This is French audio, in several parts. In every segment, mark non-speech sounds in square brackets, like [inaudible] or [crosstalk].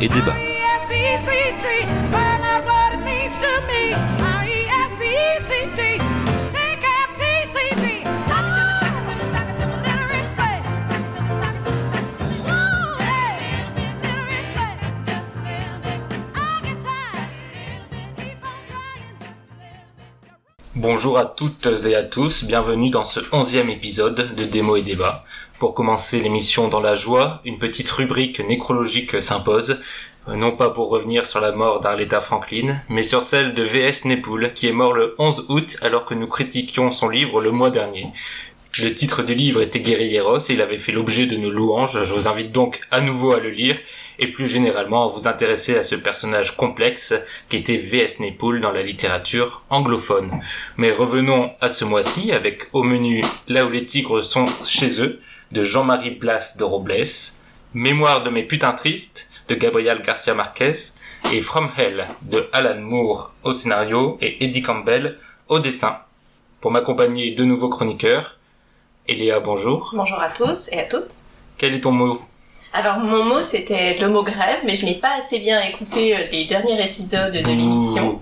et débat. Bonjour à toutes et à tous, bienvenue dans ce onzième épisode de Démo et Débat. Pour commencer l'émission dans la joie, une petite rubrique nécrologique s'impose, euh, non pas pour revenir sur la mort d'Arleta Franklin, mais sur celle de V.S. Nepoul, qui est mort le 11 août alors que nous critiquions son livre le mois dernier. Le titre du livre était Guerrilleros et il avait fait l'objet de nos louanges. Je vous invite donc à nouveau à le lire et plus généralement à vous intéresser à ce personnage complexe qui était V.S. Nepoul dans la littérature anglophone. Mais revenons à ce mois-ci avec au menu Là où les tigres sont chez eux de Jean-Marie Blas de Robles, Mémoire de mes putains tristes de Gabriel Garcia Marquez et From Hell de Alan Moore au scénario et Eddie Campbell au dessin. Pour m'accompagner deux nouveaux chroniqueurs, Eléa, bonjour. Bonjour à tous et à toutes. Quel est ton mot? Alors mon mot c'était le mot grève, mais je n'ai pas assez bien écouté euh, les derniers épisodes de l'émission.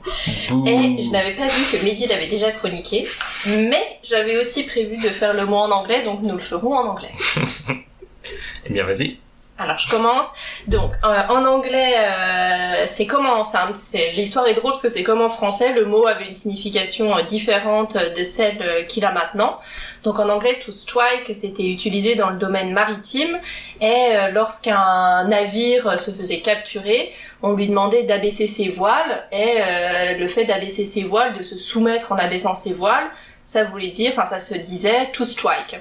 Et je n'avais pas vu que Mehdi l'avait déjà chroniqué, mais j'avais aussi prévu de faire le mot en anglais, donc nous le ferons en anglais. [laughs] Eh bien, vas-y. Alors je commence. Donc euh, en anglais, euh, c'est comment ça L'histoire est drôle parce que c'est comme en français, le mot avait une signification euh, différente de celle qu'il a maintenant. Donc en anglais, to strike, c'était utilisé dans le domaine maritime et euh, lorsqu'un navire se faisait capturer, on lui demandait d'abaisser ses voiles et euh, le fait d'abaisser ses voiles, de se soumettre en abaissant ses voiles, ça voulait dire, enfin ça se disait to strike.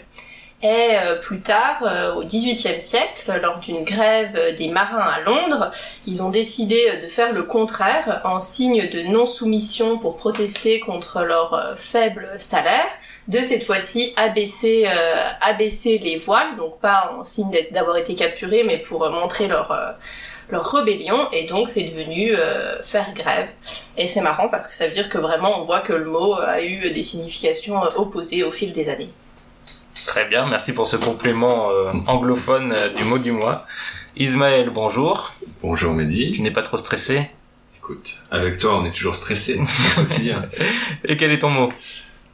Et euh, plus tard, euh, au XVIIIe siècle, lors d'une grève des marins à Londres, ils ont décidé euh, de faire le contraire en signe de non-soumission pour protester contre leur faible salaire, de cette fois-ci abaisser, euh, abaisser les voiles, donc pas en signe d'avoir été capturés, mais pour montrer leur, euh, leur rébellion, et donc c'est devenu euh, faire grève. Et c'est marrant parce que ça veut dire que vraiment on voit que le mot a eu des significations opposées au fil des années. Très bien, merci pour ce complément euh, anglophone euh, du mot du mois. Ismaël, bonjour. Bonjour Mehdi. Tu n'es pas trop stressé? Écoute, avec toi, on est toujours stressé [laughs] au quotidien. Et quel est ton mot?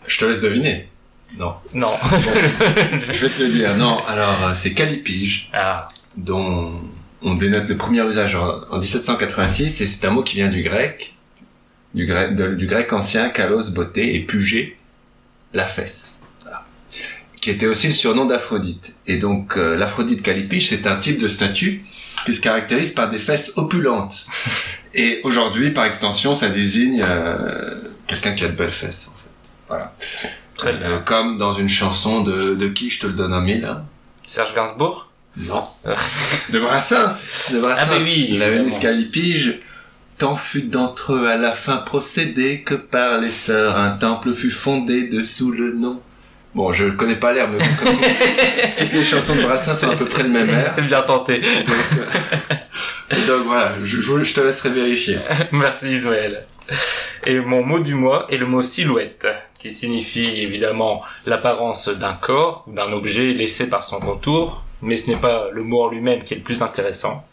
Je te laisse deviner. Non. Non. Je vais te le dire. Non, alors, euh, c'est calipige, ah, dont on dénote le premier usage en, en 1786, et c'est un mot qui vient du grec, du grec, de- du grec ancien, kalos, beauté, et pugé, la fesse. Qui était aussi le surnom d'Aphrodite. Et donc, euh, l'Aphrodite calipige, c'est un type de statue qui se caractérise par des fesses opulentes. [laughs] Et aujourd'hui, par extension, ça désigne euh, quelqu'un qui a de belles fesses, en fait. Voilà. très Euh, bien. comme dans une chanson de, de qui je te le donne en mille, hein Serge Gainsbourg? Non. [laughs] de Brassens. De Brassens. Ah, mais oui, La Vénus. Calipige. Tant fut d'entre eux à la fin procédé que par les sœurs un temple fut fondé dessous le nom. Bon, je connais pas l'air, mais comme [laughs] toutes les chansons de Brassens sont à peu près le même air. C'est bien tenté. Donc, euh, [laughs] donc voilà, je, je- je te laisserai vérifier. [laughs] Merci Ismaël. Et mon mot du mois est le mot silhouette, qui signifie évidemment l'apparence d'un corps ou d'un objet laissé par son contour, mais ce n'est pas le mot en lui-même qui est le plus intéressant.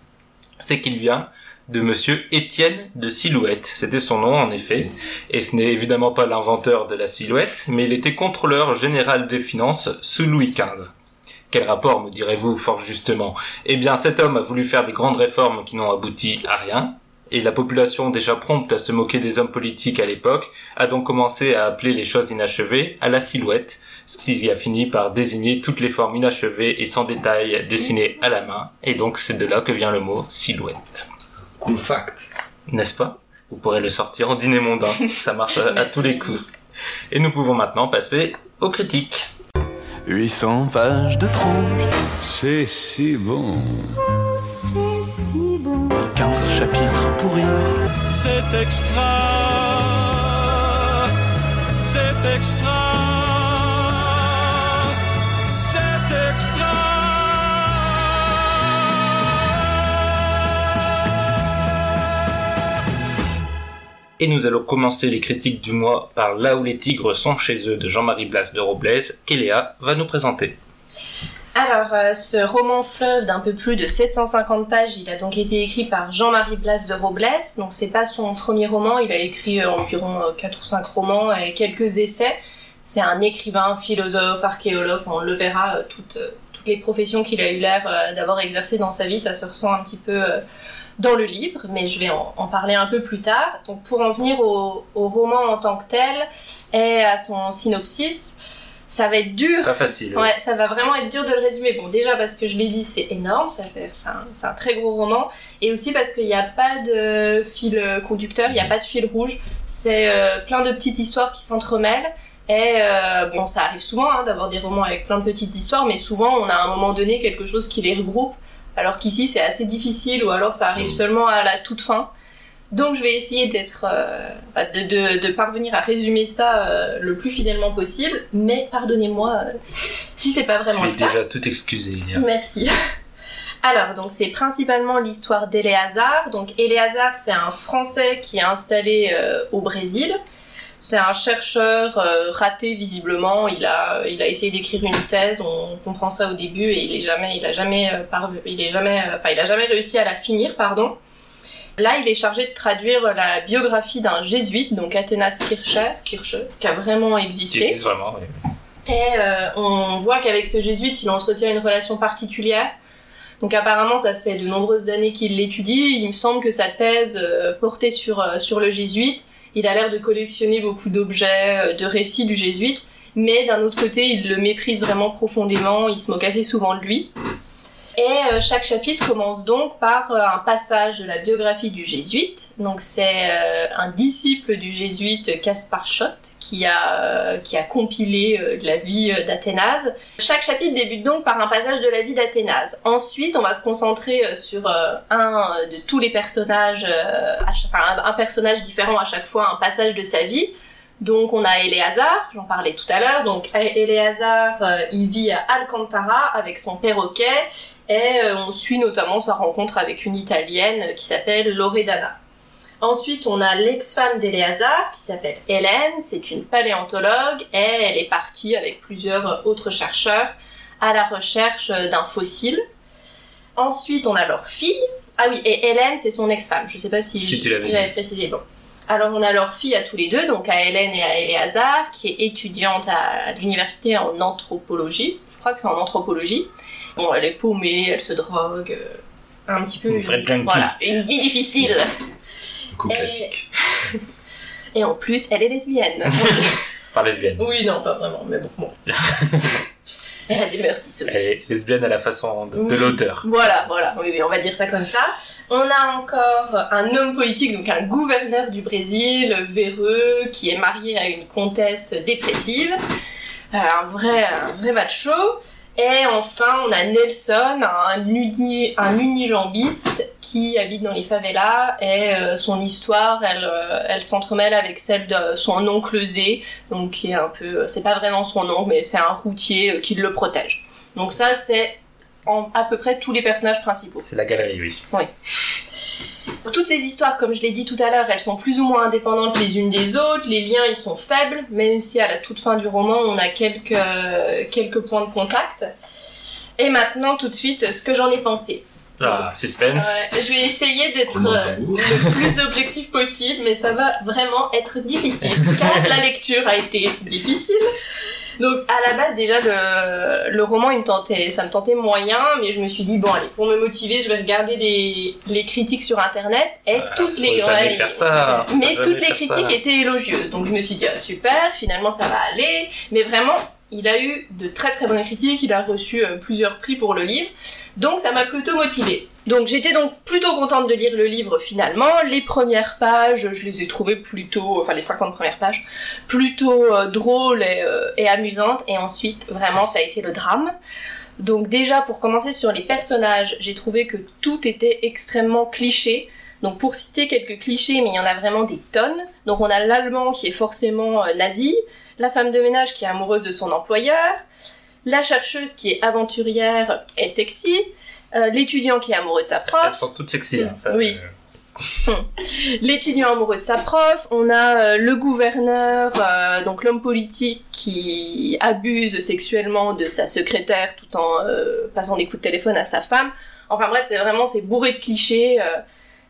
C'est qu'il vient de monsieur Étienne de Silhouette. C'était son nom en effet, et ce n'est évidemment pas l'inventeur de la silhouette, mais il était contrôleur général des finances sous Louis XV. Quel rapport, me direz-vous fort justement Eh bien, cet homme a voulu faire des grandes réformes qui n'ont abouti à rien, et la population déjà prompte à se moquer des hommes politiques à l'époque a donc commencé à appeler les choses inachevées à la silhouette, ce qui a fini par désigner toutes les formes inachevées et sans détail dessinées à la main, et donc c'est de là que vient le mot silhouette. Cool fact. N'est-ce pas? Vous pourrez le sortir en dîner mondain, [laughs] ça marche à, tous les coups. Et nous pouvons maintenant passer aux critiques. 800 pages de trompe, C'est si bon. 15 chapitres pourris. C'est extra. C'est extra. Et nous allons commencer les critiques du mois par Là où les tigres sont chez eux de Jean-Marie Blas de Robles, qu'Eléa va nous présenter. Alors, euh, ce roman fleuve d'un peu plus de 750 pages, il a donc été écrit par Jean-Marie Blas de Robles. Donc, c'est pas son premier roman, il a écrit euh, environ 4 ou 5 romans et quelques essais. C'est un écrivain, philosophe, archéologue, on le verra, euh, toutes, euh, toutes les professions qu'il a eu l'air euh, d'avoir exercées dans sa vie, ça se ressent un petit peu euh, dans le livre, mais je vais en, en parler un peu plus tard. Donc, pour en venir au, au roman en tant que tel et à son synopsis, ça va être dur Pas facile. Ouais, ça va vraiment être dur de le résumer. Bon, déjà parce que je l'ai dit, c'est énorme, c'est un, très gros roman, et aussi parce qu'il n'y a pas de fil conducteur, il n'y a pas de fil rouge. C'est euh, plein de petites histoires qui s'entremêlent. Et euh, bon, ça arrive souvent hein, d'avoir des romans avec plein de petites histoires, mais souvent on a à un moment donné quelque chose qui les regroupe, alors qu'ici c'est assez difficile, ou alors ça arrive seulement à la toute fin. Donc je vais essayer d'être, euh, enfin, de, de- de parvenir à résumer ça euh, le plus fidèlement possible, mais pardonnez-moi euh, [laughs] si c'est pas vraiment Tu le cas. déjà tout excusé. Merci. [laughs] Alors, donc c'est principalement l'histoire d'Éléazar. Donc Éléazar, c'est un Français qui est installé euh, au Brésil. C'est un chercheur euh, raté visiblement. Il a, il a essayé d'écrire une thèse. On comprend ça au début et il est jamais, il a jamais, euh, il est jamais, euh, enfin il a jamais réussi à la finir, pardon. Là, il est chargé de traduire la biographie d'un jésuite, donc Athénas Kircher, Kircher, qui a vraiment Qui existé. existe vraiment, oui. Et on voit qu'avec ce jésuite, il entretient une relation particulière. Donc apparemment, ça fait de nombreuses années qu'il l'étudie. Il me semble que sa thèse portait sur, sur le jésuite. Il a l'air de collectionner beaucoup d'objets, euh, de récits du jésuite. Mais d'un autre côté, il le méprise vraiment profondément. Il se moque assez souvent de lui. Et euh, chaque chapitre commence donc par euh, un passage de la biographie du jésuite. Donc c'est euh, un disciple du jésuite Caspar Schott qui a, qui a compilé la vie d'Athénase. Chaque chapitre débute donc par un passage de la vie d'Athénase. Ensuite, on va se concentrer sur un de tous les personnages, un, personnage différent à chaque fois, un passage de sa vie. Donc on a Éléazar, j'en parlais tout à l'heure. Donc Éléazar, il vit à Alcantara avec son perroquet et euh, on suit notamment sa rencontre avec une Italienne qui s'appelle Loredana. Ensuite, on a l'ex-femme d'Éléazar qui s'appelle Hélène, c'est une paléontologue et elle est partie avec plusieurs autres chercheurs à la recherche d'un fossile. Ensuite, on a leur fille. Ah oui, et Hélène, c'est son ex-femme. Je sais pas si, j'avais précisé. Bon. Alors, on a leur fille à tous les deux, donc à Hélène et à Éléazar, qui est étudiante à l'université en anthropologie. Je crois que c'est en anthropologie. Bon, elle est paumée, elle se drogue, euh, un petit peu. Une vraie junkie. Voilà, une vie difficile. Coup Et- classique. [laughs] Et en plus, elle est lesbienne. [laughs] Enfin, lesbienne. oui, non, pas vraiment, mais bon. bon. [laughs] elle a des mœurs. Elle est lesbienne à la façon de, l'auteur. Voilà, voilà, oui, oui, on va dire ça comme ça. On a encore un homme politique, donc un gouverneur du Brésil, véreux, qui est marié à une comtesse dépressive. Euh, un vrai, un vrai macho. Et enfin, on a Nelson, un, uni, un unijambiste qui habite dans les favelas et euh, son histoire, elle, euh, elle s'entremêle avec celle de son oncle Zé, donc qui est un peu, c'est pas vraiment son oncle, mais c'est un routier euh, qui le protège. Donc ça, c'est à peu près tous les personnages principaux. C'est la galerie, oui. Toutes ces histoires, comme je l'ai dit tout à l'heure, elles sont plus ou moins indépendantes les unes des autres, les liens ils sont faibles, même si à la toute fin du roman on a quelques, euh, quelques points de contact. Et maintenant, tout de suite, ce que j'en ai pensé. Ah, suspense. Ouais, je vais essayer d'être euh, le plus objectif possible, mais ça va vraiment être difficile, [laughs] car la lecture a été difficile. Donc à la base déjà le, le roman il me tentait, ça me tentait moyen, mais je me suis dit bon allez pour me motiver je vais regarder les, les critiques sur internet et toutes les jamais ouais, faire ça, faut mais toutes les critiques ça. étaient élogieuses. Donc je me suis dit ah, super finalement ça va aller, mais vraiment il a eu de très très bonnes critiques, il a reçu euh, plusieurs prix pour le livre, donc ça m'a plutôt motivée. Donc j'étais donc plutôt contente de lire le livre finalement. Les premières pages, je les ai trouvées plutôt, enfin les 50 premières pages, plutôt euh, drôles et, euh, et amusantes. Et ensuite, vraiment, ça a été le drame. Donc déjà, pour commencer sur les personnages, j'ai trouvé que tout était extrêmement cliché. Donc pour citer quelques clichés, mais il y en a vraiment des tonnes. Donc on a l'allemand qui est forcément euh, nazi, la femme de ménage qui est amoureuse de son employeur, la chercheuse qui est aventurière et sexy, euh, l'étudiant qui est amoureux de sa prof, Elles sont toutes sexy. Hein, ça, Oui. euh, l'étudiant amoureux de sa prof, on a euh, le gouverneur, donc l'homme politique qui abuse sexuellement de sa secrétaire tout en passant des coups de téléphone à sa femme. Enfin bref, c'est vraiment c'est bourré de clichés.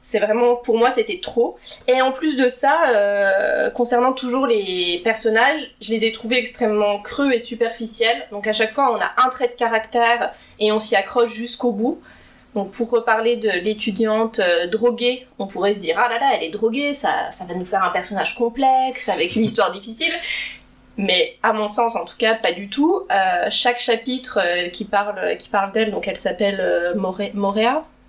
C'est vraiment pour moi c'était trop. Et en plus de ça, euh, concernant toujours les personnages, je les ai trouvés extrêmement creux et superficiels. Donc à chaque fois, on a un trait de caractère et on s'y accroche jusqu'au bout. Donc pour reparler de l'étudiante euh, droguée, on pourrait se dire ah là là elle est droguée, ça, va nous faire un personnage complexe avec une histoire difficile. Mais à mon sens en tout cas pas du tout. Euh, chaque chapitre qui parle qui parle d'elle, donc elle s'appelle Moré-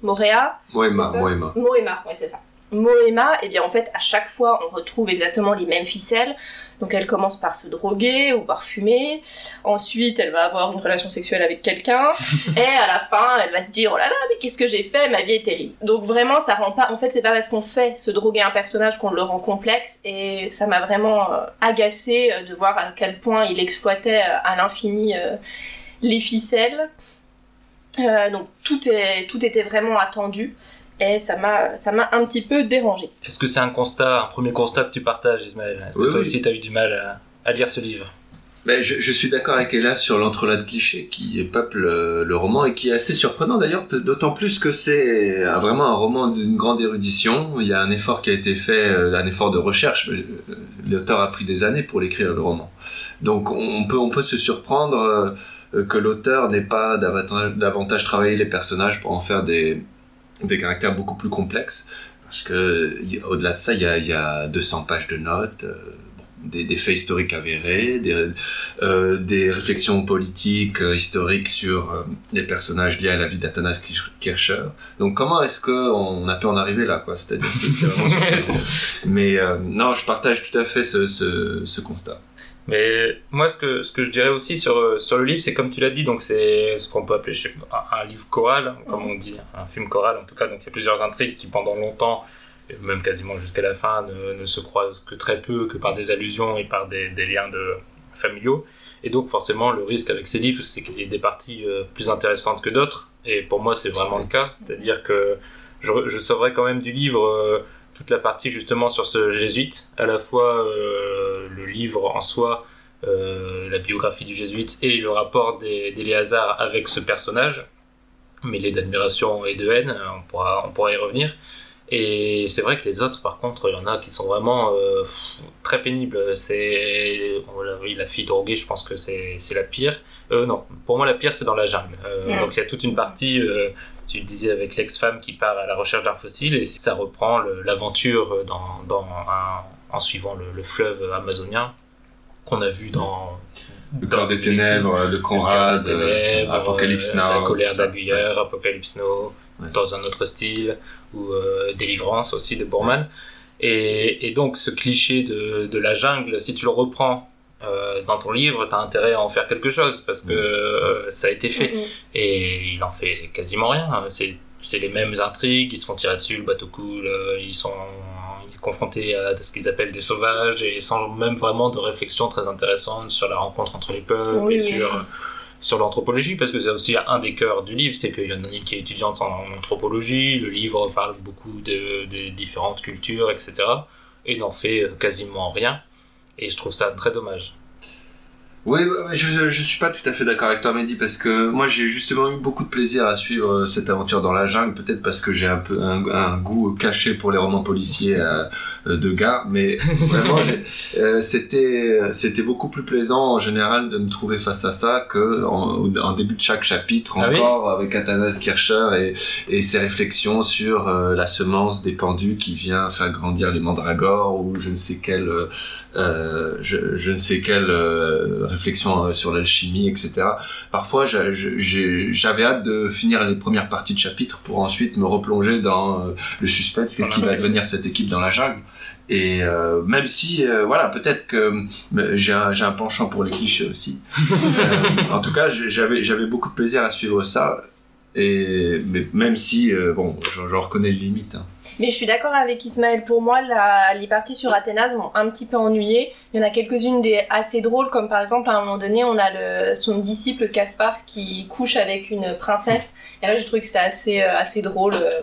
Moréa, Moema, Moema. Moema, ouais c'est ça. Moema, et bien en fait à chaque fois on retrouve exactement les mêmes ficelles. Donc elle commence par se droguer ou par fumer. Ensuite elle va avoir une relation sexuelle avec quelqu'un. [laughs] et à la fin elle va se dire oh là là mais qu'est-ce que j'ai fait? Ma vie est terrible. Donc vraiment ça rend pas. En fait c'est pas parce qu'on fait se droguer un personnage qu'on le rend complexe. Et ça m'a vraiment euh, agacé euh, de voir à quel point il exploitait euh, à l'infini euh, les ficelles. Euh, donc tout, est, tout était vraiment attendu et ça m'a ça m'a un petit peu dérangé. Est-ce que c'est un constat, un premier constat que tu partages, Ismaël? Est-ce que toi oui. aussi tu as eu du mal à, à lire ce livre? Ben, je, je suis d'accord avec Ella sur l'entrelac de clichés qui peuple euh, le roman et qui est assez surprenant d'ailleurs, d'autant plus que c'est euh, vraiment un roman d'une grande érudition. Il y a un effort qui a été fait, euh, un effort de recherche. L'auteur a pris des années pour l'écrire le roman. Donc on peut, on peut se surprendre que l'auteur n'ait pas davantage, davantage travaillé les personnages pour en faire des, des caractères beaucoup plus complexes. Parce que au-delà de ça, il y a, il y a 200 pages de notes. euh, des, des faits historiques avérés, des, euh, des réflexions politiques, euh, historiques sur euh, les personnages liés à la vie d'Athanas Kirch- Kircher. Donc comment est-ce qu'on a pu en arriver là, quoi? C'est-à-dire, c'est c'est vraiment. [laughs] Mais euh, non, je partage tout à fait ce, ce, ce constat. Mais moi, ce que, ce que je dirais aussi sur, euh, sur le livre, c'est comme tu l'as dit, donc c'est ce qu'on peut appeler un, un livre choral, comme on dit, un film choral en tout cas. Donc il y a plusieurs intrigues qui pendant longtemps, même quasiment jusqu'à la fin, ne, ne se croisent que très peu, que par des allusions et par des, des liens de, familiaux. Et donc forcément, le risque avec ces livres, c'est qu'il y ait des parties euh, plus intéressantes que d'autres. Et pour moi, c'est vraiment le cas. C'est-à-dire que je, je sauverais quand même du livre euh, toute la partie justement sur ce jésuite, à la fois euh, le livre en soi, euh, la biographie du jésuite et le rapport des- d'Éléazar avec ce personnage, mêlé d'admiration et de haine, on pourra, on pourra y revenir. Et c'est vrai que les autres, par contre, il y en a qui sont vraiment euh, très pénibles. C'est, l'a fille droguée, je pense que c'est c'est la pire. Euh, non, pour moi, la pire, c'est dans la jungle. Euh. Donc il y a toute une partie, euh, tu le disais, avec l'ex-femme qui part à la recherche d'un fossile, et ça reprend l'aventure dans, dans un- en suivant le, le fleuve amazonien qu'on a vu dans... Le corps des ténèbres de Conrad, des ténèbres, euh, Apocalypse euh, Now. La colère d'Aguillère, Apocalypse Now, Ouais. dans un autre style, ou euh, Délivrance aussi de Bourman. Et, et donc ce cliché de, de la jungle, si tu le reprends euh, dans ton livre, tu as intérêt à en faire quelque chose, parce que euh, ça a été fait. Et il en fait quasiment rien. C'est, c'est les mêmes intrigues, ils se font tirer dessus, le bateau coule, euh, ils sont confrontés à ce qu'ils appellent des sauvages, et sans même vraiment de réflexion très intéressante sur la rencontre entre les peuples Oui, et sur, sur l'anthropologie, parce que c'est aussi un des cœurs du livre, c'est qu'il y en a une qui est étudiante en anthropologie, le livre parle beaucoup de, de différentes cultures, etc. Et n'en fait quasiment rien. Et je trouve ça très dommage. Oui, bah, je, je suis pas tout à fait d'accord avec toi, Mehdi, parce que moi j'ai justement eu beaucoup de plaisir à suivre euh, cette aventure dans la jungle, peut-être parce que j'ai un peu un, un goût caché pour les romans policiers euh, euh, de gars, mais [laughs] vraiment euh, c'était c'était beaucoup plus plaisant en général de me trouver face à ça que en, en début de chaque chapitre Ah oui encore avec Athanas Kircher et, et ses réflexions sur euh, la semence des pendus qui vient faire grandir les mandragores ou je ne sais quel euh, je, je ne sais quelle euh, réflexion euh, sur l'alchimie, etc. Parfois, j'avais hâte de finir les premières parties de chapitre pour ensuite me replonger dans le suspense, qu'est-ce qui va devenir cette équipe dans la jungle? Et euh, même si, euh, voilà, peut-être que j'ai un, penchant pour les clichés aussi. [laughs] Euh, en tout cas, j'avais beaucoup de plaisir à suivre ça. Et mais même si, euh, bon, j'en reconnais les limites. hein. Mais je suis d'accord avec Ismaël. Pour moi, les parties sur Athénas m'ont un petit peu ennuyé. Il y en a quelques-unes assez drôles, comme par exemple à un moment donné, on a son disciple Caspar qui couche avec une princesse. Et là, j'ai trouvé que c'était assez, euh, assez drôle. euh,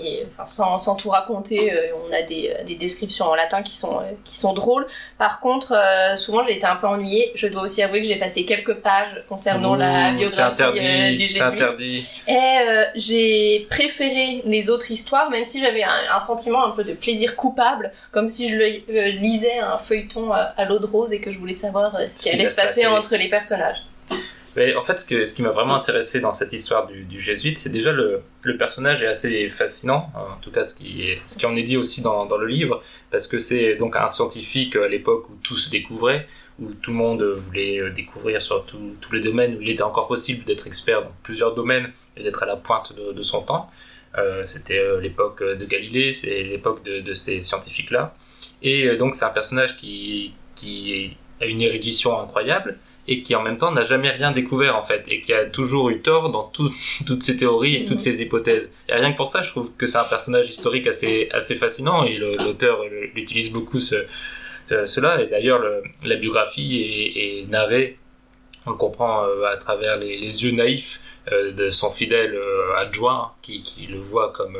et, enfin, sans, sans tout raconter, euh, on a des, des descriptions en latin qui sont, euh, qui sont drôles. Par contre, euh, souvent j'ai été un peu ennuyée. Je dois aussi avouer que j'ai passé quelques pages concernant la Ouh, biographie C'est interdit, euh, du interdit. Et euh, j'ai préféré les autres histoires, même si j'avais un, un sentiment un peu de plaisir coupable, comme si je le, euh, lisais un feuilleton à, à l'eau de rose et que je voulais savoir euh, ce qui allait se se passer passer. entre les personnages. En fait, ce, qui m'a vraiment intéressé dans cette histoire du, du jésuite, c'est déjà le, personnage est assez fascinant, en tout cas ce qui, en est dit aussi dans, le livre, parce que c'est donc un scientifique à l'époque où tout se découvrait, où tout le monde voulait euh, découvrir sur tous les domaines, où il était encore possible d'être expert dans plusieurs domaines et d'être à la pointe de, son temps. Euh, C'était euh, l'époque de Galilée, c'est l'époque de, ces scientifiques-là. Et euh, donc c'est un personnage qui a une érudition incroyable, et qui en même temps n'a jamais rien découvert en fait et qui a toujours eu tort dans tout- [laughs] toutes ses théories et toutes ses hypothèses. Et rien que pour ça, je trouve que c'est un personnage historique assez, assez fascinant et l'auteur euh, l'utilise beaucoup ce, euh, cela. Et d'ailleurs, le- la biographie est, est narrée, on le comprend euh, à travers les, les yeux naïfs euh, de son fidèle euh, adjoint qui, qui le voit comme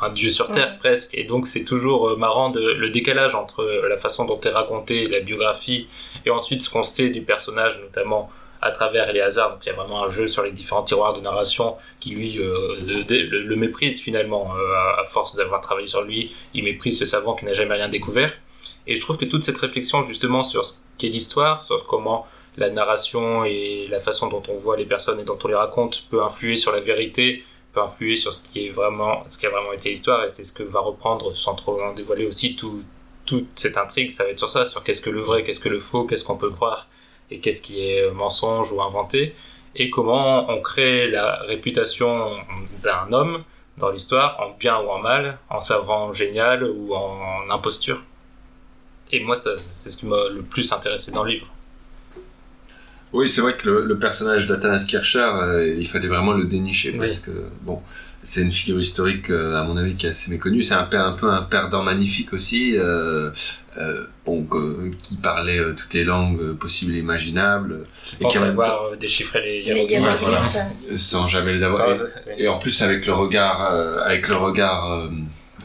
un dieu sur terre Ouais. presque. Et donc c'est toujours marrant de, le décalage entre la façon dont est racontée la biographie et ensuite ce qu'on sait du personnage, notamment à travers les hasards. Donc il y a vraiment un jeu sur les différents tiroirs de narration qui lui euh, le, le- le méprise finalement euh, à, à force d'avoir travaillé sur lui. Il méprise ce savant qui n'a jamais rien découvert. Et je trouve que toute cette réflexion justement sur ce qu'est l'histoire, sur comment la narration et la façon dont on voit les personnes et dont on les raconte peut influer sur la vérité, peut influer sur ce qui est vraiment, ce qui a vraiment été l'histoire. Et c'est ce que va reprendre, sans trop en dévoiler aussi, tout, toute cette intrigue. Ça va être sur ça, sur qu'est-ce que le vrai, qu'est-ce que le faux, qu'est-ce qu'on peut croire et qu'est-ce qui est mensonge ou inventé. Et comment on crée la réputation d'un homme dans l'histoire, en bien ou en mal, en savant génial ou en imposture. Et moi, c'est ce qui m'a le plus intéressé dans le livre. Oui, c'est vrai que le, le personnage d'Athanas Kircher, euh, il fallait vraiment le dénicher Oui. parce que bon, c'est une figure historique euh, à mon avis qui est assez méconnue. C'est un, père- un peu un perdant magnifique aussi, euh, euh, bon, que- qui parlait euh, toutes les langues euh, possibles et imaginables, Je Et pense qui avoir euh, déchiffré les Les hiéroglyphes. hiéroglyphes, voilà. sans jamais les avoir. Ça, Et, et en plus avec le regard, euh, avec le regard euh,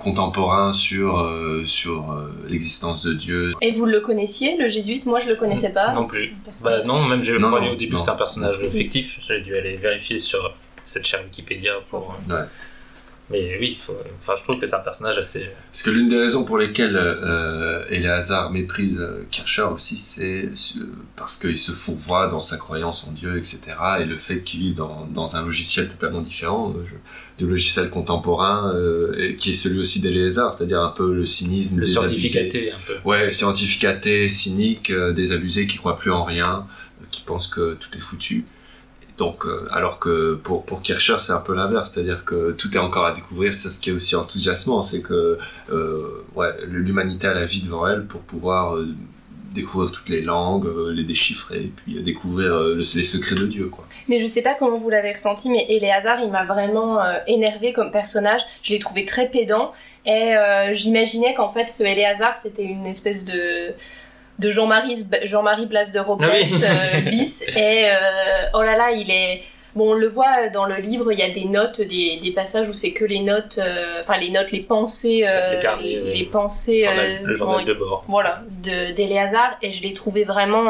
contemporain sur euh, sur euh, l'existence de Dieu. Et vous le connaissiez, le jésuite? Moi, je le connaissais pas. Non plus. Bah non, même je le au début c'était un personnage fictif. J'ai dû aller vérifier sur cette chère Wikipédia pour. Ouais. Mais oui, faut- enfin je trouve que c'est un personnage assez. Parce que l'une des raisons pour lesquelles euh, méprise euh, Kircher aussi, c'est euh, parce qu'il se fourvoie dans sa croyance en Dieu, etc. Et le fait qu'il vit dans, dans un logiciel totalement différent euh, du logiciel contemporain, euh, et qui est celui aussi d'Éléazar, c'est-à-dire un peu le cynisme, Le scientificaté un peu. Ouais, scientificaté, cynique, désabusé, qui croit plus en rien, qui pense que tout est foutu. Donc, euh, alors que pour, pour Kircher, c'est un peu l'inverse, c'est-à-dire que tout est encore à découvrir. C'est ce qui est aussi enthousiasmant, c'est que euh, ouais, l'humanité a la vie devant elle pour pouvoir euh, découvrir toutes les langues, les déchiffrer, et puis découvrir le- les secrets de Dieu. Mais je sais pas comment vous l'avez ressenti, mais Éléazar, il m'a vraiment énervé comme personnage. Je l'ai trouvé très pédant. Et j'imaginais qu'en fait, ce Éléazar, c'était une espèce de de Jean-Marie Jean-Marie Blas de Robles Ah oui. euh, bis. [laughs] Et euh, oh là là, il est. Bon, on le voit dans le livre, il y a des notes, des, des passages où c'est que les notes, euh, enfin les notes, les pensées, Les carnets, les, oui. les pensées, Journal- le journal bon, de bord. voilà, d'Éléazar, et je l'ai trouvé vraiment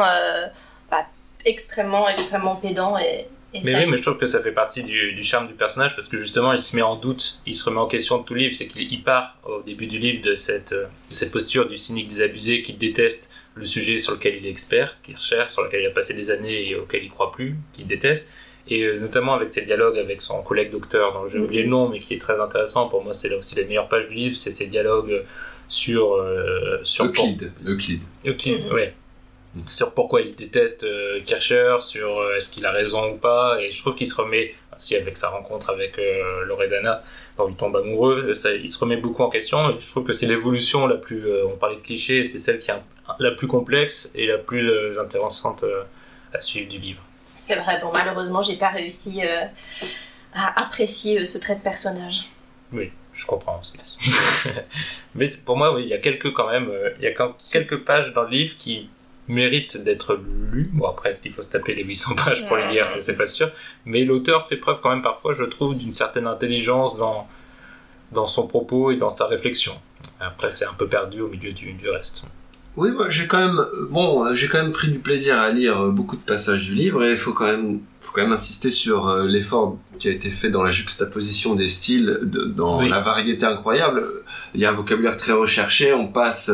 bah, extrêmement, extrêmement pédant. Et, et Mais ça, oui, mais je trouve que ça fait partie du, du charme du personnage parce que justement il se met en doute, il se remet en question de tout le livre. C'est qu'il il part au début du livre de cette, de cette posture du cynique désabusé qui déteste le sujet sur lequel il est expert, qu'il recherche, sur lequel il a passé des années et auquel il croit plus, qu'il déteste. Et euh, notamment avec ses dialogues avec son collègue docteur, dont j'ai Mhm. oublié le nom, mais qui est très intéressant. Pour moi, c'est là aussi les meilleures pages du livre, c'est ses dialogues sur. euh, sur Euclide, Euclide. Euclide, ouais. Mhm. Sur pourquoi il déteste euh, Kircher, sur euh, est-ce qu'il a raison ou pas, et je trouve qu'il se remet, aussi avec sa rencontre avec euh, Loredana, il tombe amoureux, euh, ça, il se remet beaucoup en question, et je trouve que c'est l'évolution la plus, euh, on parlait de clichés, c'est celle qui est la plus complexe et la plus euh, intéressante euh, à suivre du livre. C'est vrai, bon, malheureusement, j'ai pas réussi à apprécier ce trait de personnage. Oui, je comprends aussi. [laughs] Mais pour moi, oui, il y a quelques quand même, il y a quand- quelques pages dans le livre qui méritent d'être lues. Bon, après, il faut se taper les 800 pages pour les lire, ça, c'est pas sûr. Mais l'auteur fait preuve quand même parfois, je trouve, d'une certaine intelligence dans dans son propos et dans sa réflexion. Après, c'est un peu perdu au milieu du, du reste. Oui, moi j'ai quand même, euh, bon, euh, j'ai quand même pris du plaisir à lire euh, beaucoup de passages du livre et il faut quand même, faut quand même insister sur l'effort qui a été fait dans la juxtaposition des styles, de- dans Oui. la variété incroyable. Il y a un vocabulaire très recherché. On passe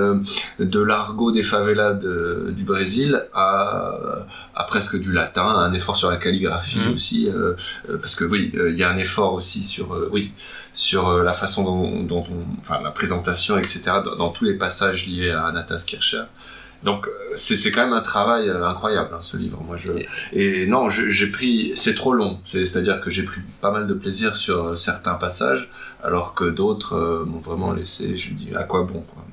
de l'argot des favelas de- du Brésil à, à presque du latin, un effort sur la calligraphie Mhm. aussi, euh, parce que oui, il y a un effort aussi sur, euh, oui, sur euh, la façon dont, dont on, enfin la présentation, etc. Dans, dans tous les passages liés à Anatas Kircher. Donc euh, c'est c'est quand même un travail euh, incroyable hein, ce livre. Moi je et non j'ai pris c'est trop long. C'est c'est à dire que j'ai pris pas mal de plaisir sur certains passages alors que d'autres euh, m'ont vraiment laissé. Je me dis à quoi bon quoi.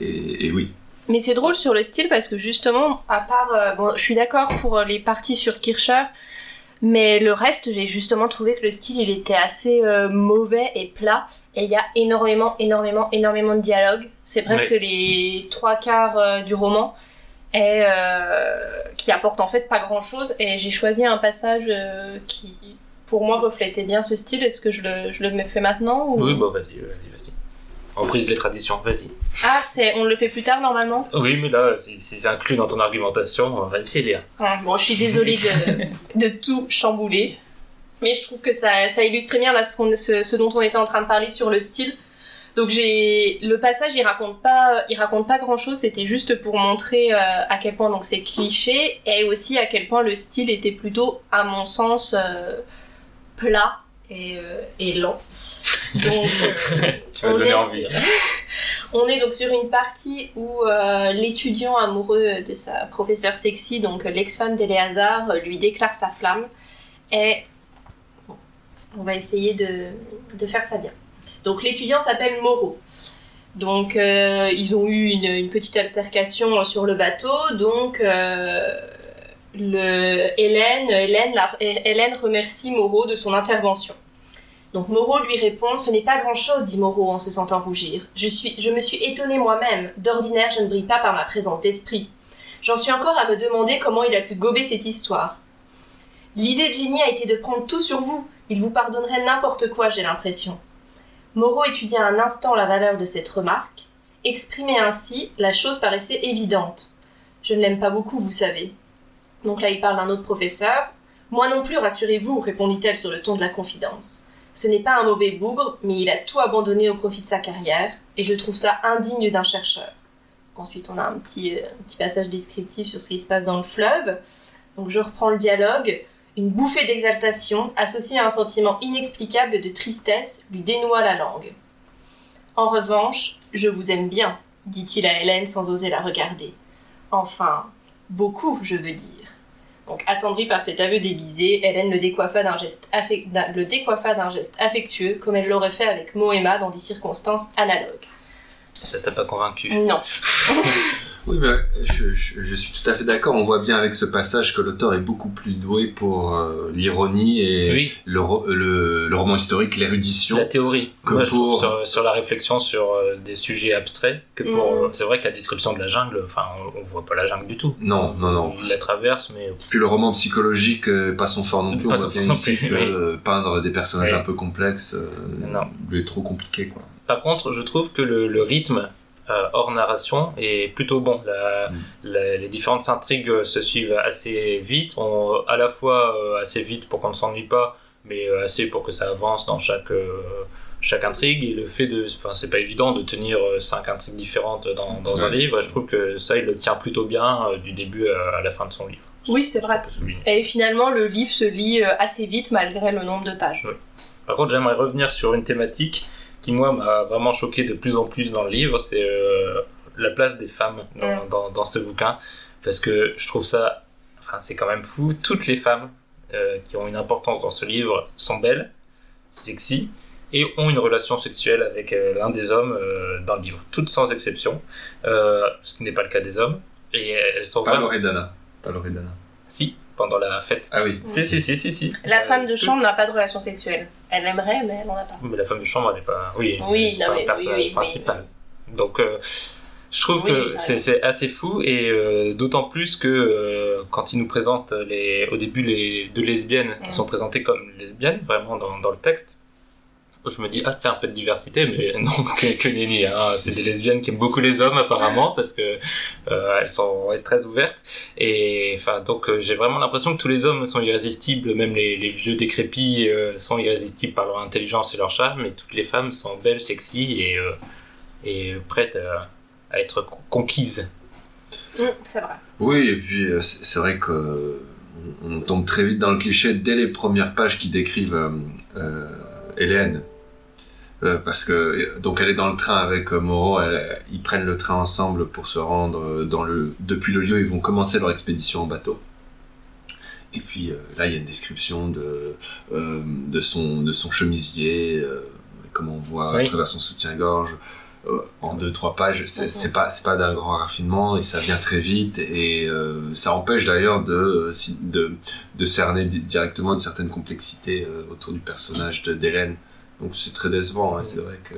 Et, et oui. Mais c'est drôle sur le style parce que justement, à part. euh, bon, je suis d'accord pour les parties sur Kircher, mais le reste, j'ai justement trouvé que le style il était assez euh, mauvais et plat. Et il y a énormément, énormément, énormément de dialogues. C'est presque les trois quarts euh, du roman. Et euh, qui apporte en fait pas grand chose. Et j'ai choisi un passage qui, pour moi, reflétait bien ce style. Est-ce que je le, je le fais maintenant ou... Oui, bah vas-y, vas-y, vas-y. On brise les traditions, vas-y. Ah, c'est, on le fait plus tard normalement? Oui, mais là, si, si c'est inclus dans ton argumentation, vas-y, Léa. Ah, bon, je suis désolée de, [laughs] de tout chambouler. Mais je trouve que ça, ça illustre très bien là, ce, qu'on- ce, ce dont on était en train de parler sur le style. Donc j'ai le passage, il raconte pas, il raconte pas grand chose. C'était juste pour montrer euh, à quel point donc c'est cliché et aussi à quel point le style était plutôt, à mon sens, euh, plat et, euh, et lent. [laughs] Donc euh, on est envie. sur- [laughs] on est donc sur une partie où euh, l'étudiant amoureux de sa professeure sexy, donc l'ex-femme d'Eléazar, lui déclare sa flamme. Et bon, on va essayer de, de faire ça bien. Donc l'étudiant s'appelle Moreau. Donc euh, ils ont eu une, une petite altercation sur le bateau. Donc euh, le, Hélène, Hélène, la- Hélène remercie Moreau de son intervention. Donc Moreau lui répond Ce n'est pas grand-chose, dit Moreau en se sentant rougir. Je, suis, je me suis étonné moi-même. D'ordinaire, je ne brille pas par ma présence d'esprit. J'en suis encore à me demander comment il a pu gober cette histoire. L'idée de génie a été de prendre tout sur vous. Il vous pardonnerait n'importe quoi, j'ai l'impression. Moreau étudia un instant la valeur de cette remarque. Exprimée ainsi, la chose paraissait évidente. Je ne l'aime pas beaucoup, vous savez. Donc là, il parle d'un autre professeur. Moi non plus, rassurez-vous, répondit-elle sur le ton de la confidence. Ce n'est pas un mauvais bougre, mais il a tout abandonné au profit de sa carrière, et je trouve ça indigne d'un chercheur. Ensuite, on a un petit, euh, passage descriptif sur ce qui se passe dans le fleuve. Donc je reprends le dialogue. Une bouffée d'exaltation, associée à un sentiment inexplicable de tristesse, lui dénoua la langue. En revanche, je vous aime bien, dit-il à Hélène sans oser la regarder. Enfin, beaucoup, je veux dire. Donc, attendrie par cet aveu déguisé, Hélène le décoiffa d'un geste, affectueux, comme elle l'aurait fait avec Moëma dans des circonstances analogues. Ça t'a pas convaincu Non. [laughs] Oui, mais je, je- je suis tout à fait d'accord. On voit bien avec ce passage que l'auteur est beaucoup plus doué pour euh, l'ironie et Oui, le, le, le roman historique, l'érudition. la théorie. Que Moi, je trouve pour- sur, sur la réflexion sur euh, des sujets abstraits, que pour. Euh, C'est vrai que la description de la jungle, enfin, on, on voit pas la jungle du tout. Non, non, non. Il la traverse, mais. Puis le roman psychologique, euh, pas son fort non plus. Pas on voit bien ici que oui. euh, peindre des personnages Oui. un peu complexes euh, Non. lui est trop compliqué, quoi. Par contre, je trouve que le, le rythme euh, hors narration est plutôt bon. La- Mm. la- les différentes intrigues euh, se suivent assez vite, on- à la fois euh, assez vite pour qu'on ne s'ennuie pas, mais euh, assez pour que ça avance dans chaque, euh, chaque intrigue. Et le fait de. Enfin, c'est pas évident de tenir euh, cinq intrigues différentes dans, dans un livre. Je trouve que ça, il le tient plutôt bien euh, du début à, à la fin de son livre. Oui, c'est vrai. Et finalement, le livre se lit assez vite malgré le nombre de pages. Par contre, j'aimerais revenir sur une thématique qui, moi, m'a vraiment choqué de plus en plus dans le livre, c'est euh, la place des femmes dans, dans, dans ce bouquin. Parce que je trouve ça... Enfin, c'est quand même fou. Toutes les femmes euh, qui ont une importance dans ce livre sont belles, sexy, et ont une relation sexuelle avec euh, l'un des hommes euh, dans le livre. Toutes sans exception. Euh, ce qui n'est pas le cas des hommes. Et elles sont Pas vraiment... Loredana. Pas Loredana. Si, pendant la fête. Ah oui. Si, si, si, si, si. La Euh, femme de chambre n'a pas de relation sexuelle. Elle aimerait, mais elle n'en a pas. Mais la femme de chambre, elle n'est pas. Oui, Oui, c'est pas mais- un personnage oui, oui, principal. Donc, euh, je trouve Oui, que c'est assez fou, et euh, d'autant plus que euh, quand il nous présente les, au début les deux lesbiennes qui Mm. sont présentées comme lesbiennes, vraiment dans, dans le texte, je me dis ah tiens un peu de diversité mais [laughs] non que, que nenni hein. c'est des lesbiennes qui aiment beaucoup les hommes apparemment parce que euh, elles sont très ouvertes et enfin donc euh, j'ai vraiment l'impression que tous les hommes sont irrésistibles même les, les vieux décrépits euh, sont irrésistibles par leur intelligence et leur charme et toutes les femmes sont belles sexy et euh, et prêtes à, à être conquises Mm, c'est vrai. Oui, et puis c'est vrai que on, on tombe très vite dans le cliché dès les premières pages qui décrivent euh, euh, Hélène. Euh, parce que donc elle est dans le train avec euh, Moreau, elle- ils prennent le train ensemble pour se rendre euh, dans le depuis le lieu, ils vont commencer leur expédition en bateau. Et puis euh, là, il y a une description de euh, de son de son chemisier, euh, comme on voit Oui. à travers son soutien-gorge euh, en deux trois pages. C'est Mhm. c'est pas c'est pas d'un grand raffinement et ça vient très vite et euh, ça empêche d'ailleurs de de de cerner di- directement une certaine complexité euh, autour du personnage de d'Hélène. Donc c'est très décevant, hein, c'est vrai que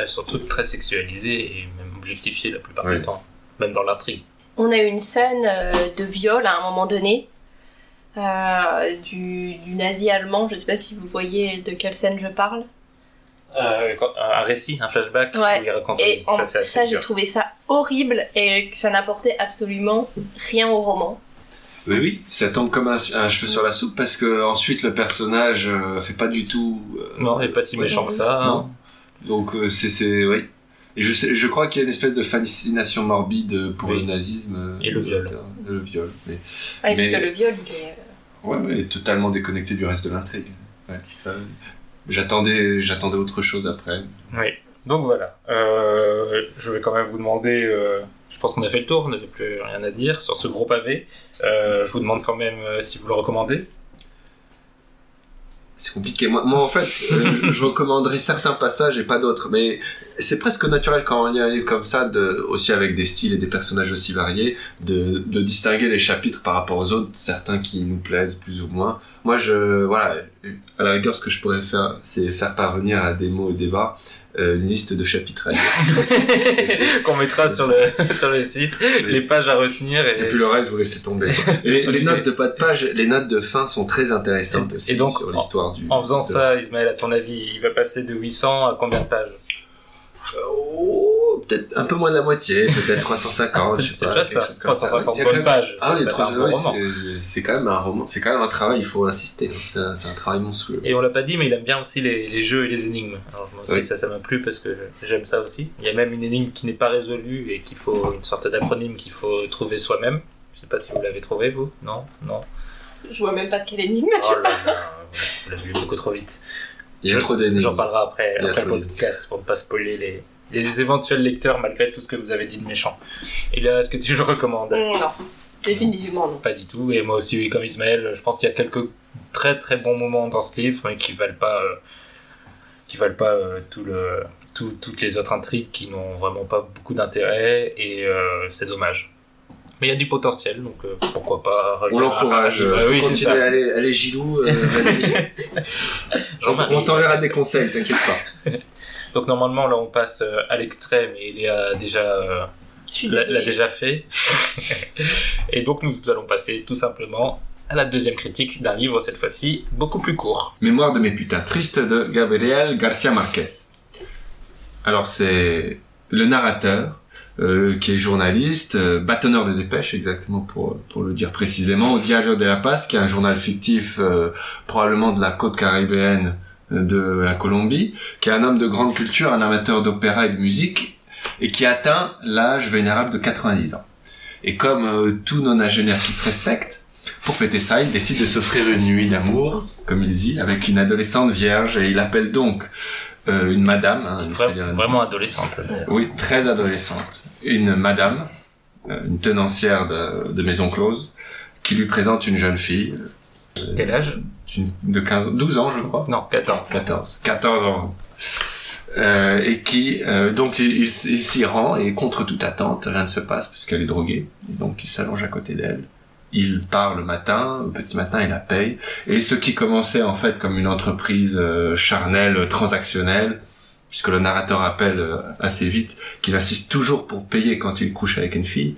elles sont toutes très sexualisées et même objectifiées la plupart du temps même dans l'intrigue On a eu une scène euh, de viol à un moment donné euh, du, du nazi allemand. Je sais pas si vous voyez de quelle scène je parle. Euh, un récit, un flashback Ouais. où il raconte Et en- ça, c'est assez ça, j'ai trouvé ça horrible et que ça n'apportait absolument rien au roman. Oui oui, ça tombe comme un, un cheveu sur la soupe parce que ensuite le personnage euh, fait pas du tout euh, Non, il est pas si méchant que ça. Non. hein. Donc euh, c'est c'est oui. Et je sais, je crois qu'il y a une espèce de fascination morbide pour Oui. le nazisme euh, Et le viol. Et le viol. Mais Ouais, Mais- Parce que le viol, il est... ouais, ouais, totalement déconnecté du reste de l'intrigue. Ouais, ça- J'attendais j'attendais autre chose après. Oui. Donc voilà. Euh, je vais quand même vous demander. Je pense qu'on a fait le tour, on n'avait plus rien à dire sur ce gros pavé. Euh, je vous demande quand même euh, si vous le recommandez. C'est compliqué. Moi, moi, en fait, euh, [laughs] je recommanderais certains passages et pas d'autres. Mais c'est presque naturel quand on lit un livre comme ça, de, aussi avec des styles et des personnages aussi variés, de, de distinguer les chapitres par rapport aux autres, certains qui nous plaisent plus ou moins. Moi, je, voilà, à la rigueur, ce que je pourrais faire, c'est faire parvenir à des mots au débat une liste de chapitres à lire. [laughs] Qu'on mettra sur le, [laughs] sur le site, les pages à retenir. Et, Et puis le reste, vous laissez tomber. [laughs] Les, les notes de pas de page, les notes de fin sont très intéressantes Et- aussi et donc, sur l'histoire du. En faisant de- ça, Ismaël, à ton avis, il va passer de 800 à combien de pages? Oh, peut-être un peu moins de la moitié, peut-être [laughs] 350, C'est je sais c'est pas. déjà ça. chose comme ça. 350 Il y a quand bonnes même- pages. Ah ça, roman. c'est- quand même un roman, c'est quand même un travail, il faut insister. C'est un, travail monstrueux. Et on l'a pas dit, mais il aime bien aussi les, les jeux et les énigmes. Alors moi aussi, Oui. ça, ça m'a plu parce que j'aime ça aussi. Il y a même une énigme qui n'est pas résolue et qu'il faut une sorte d'acronyme qu'il faut trouver soi-même. Je sais pas si vous l'avez trouvé, vous Non? Non? Je vois même pas de quelle énigme tu Oh là là, vous l'avez lu beaucoup trop vite. Il y a trop d'énigmes. J'en parlerai après, après le podcast pour ne pas spoiler les, les éventuels lecteurs malgré tout ce que vous avez dit de méchant. Et là, est-ce que tu le recommandes? Mm, Non, définitivement non. Pas du tout. Et moi aussi, comme Ismaël, je pense qu'il y a quelques très très bons moments dans ce livre, mais qui valent pas, euh, qui valent pas euh, tout le, tout- toutes les autres intrigues qui n'ont vraiment pas beaucoup d'intérêt, et euh, c'est dommage. Mais il y a du potentiel, donc euh, pourquoi pas. On l'encourage, Ah, oui, ça. allez, allez Gilou, euh, [laughs] on t'enverra des conseils, t'inquiète pas. [laughs] Donc normalement, là, on passe euh, à l'extrême, et il y a déjà. euh, Je suis l'a déjà fait. [laughs] et donc nous allons passer tout simplement à la deuxième critique d'un livre, cette fois-ci beaucoup plus court. Mémoire de mes putains tristes de Gabriel Garcia Marquez. Alors c'est le narrateur euh, qui est journaliste, euh, bâtonneur de dépêche exactement pour pour le dire précisément, au Diario de la Paz, qui est un journal fictif euh, probablement de la côte caribéenne euh, de la Colombie, qui est un homme de grande culture, un amateur d'opéra et de musique, et qui atteint l'âge vénérable de 90 ans. Et comme euh, tout nonagénaire qui se respecte, pour fêter ça, il décide de s'offrir une nuit d'amour, comme il dit, avec une adolescente vierge, et il appelle donc euh, une madame, hein, Vra- une- vraiment adolescente. oui, très adolescente, une madame, euh, une tenancière de, de maison close, qui lui présente une jeune fille Quel âge? De 15, 12 ans, je crois. Non, 14. 14. 14 ans. Euh, et qui, euh, donc, il, s'y rend et contre toute attente, rien ne se passe puisqu'elle est droguée. Et donc, il s'allonge à côté d'elle. Il part le matin, au petit matin, il la paye. Et ce qui commençait en fait comme une entreprise euh, charnelle, transactionnelle, puisque le narrateur rappelle assez vite qu'il insiste toujours pour payer quand il couche avec une fille,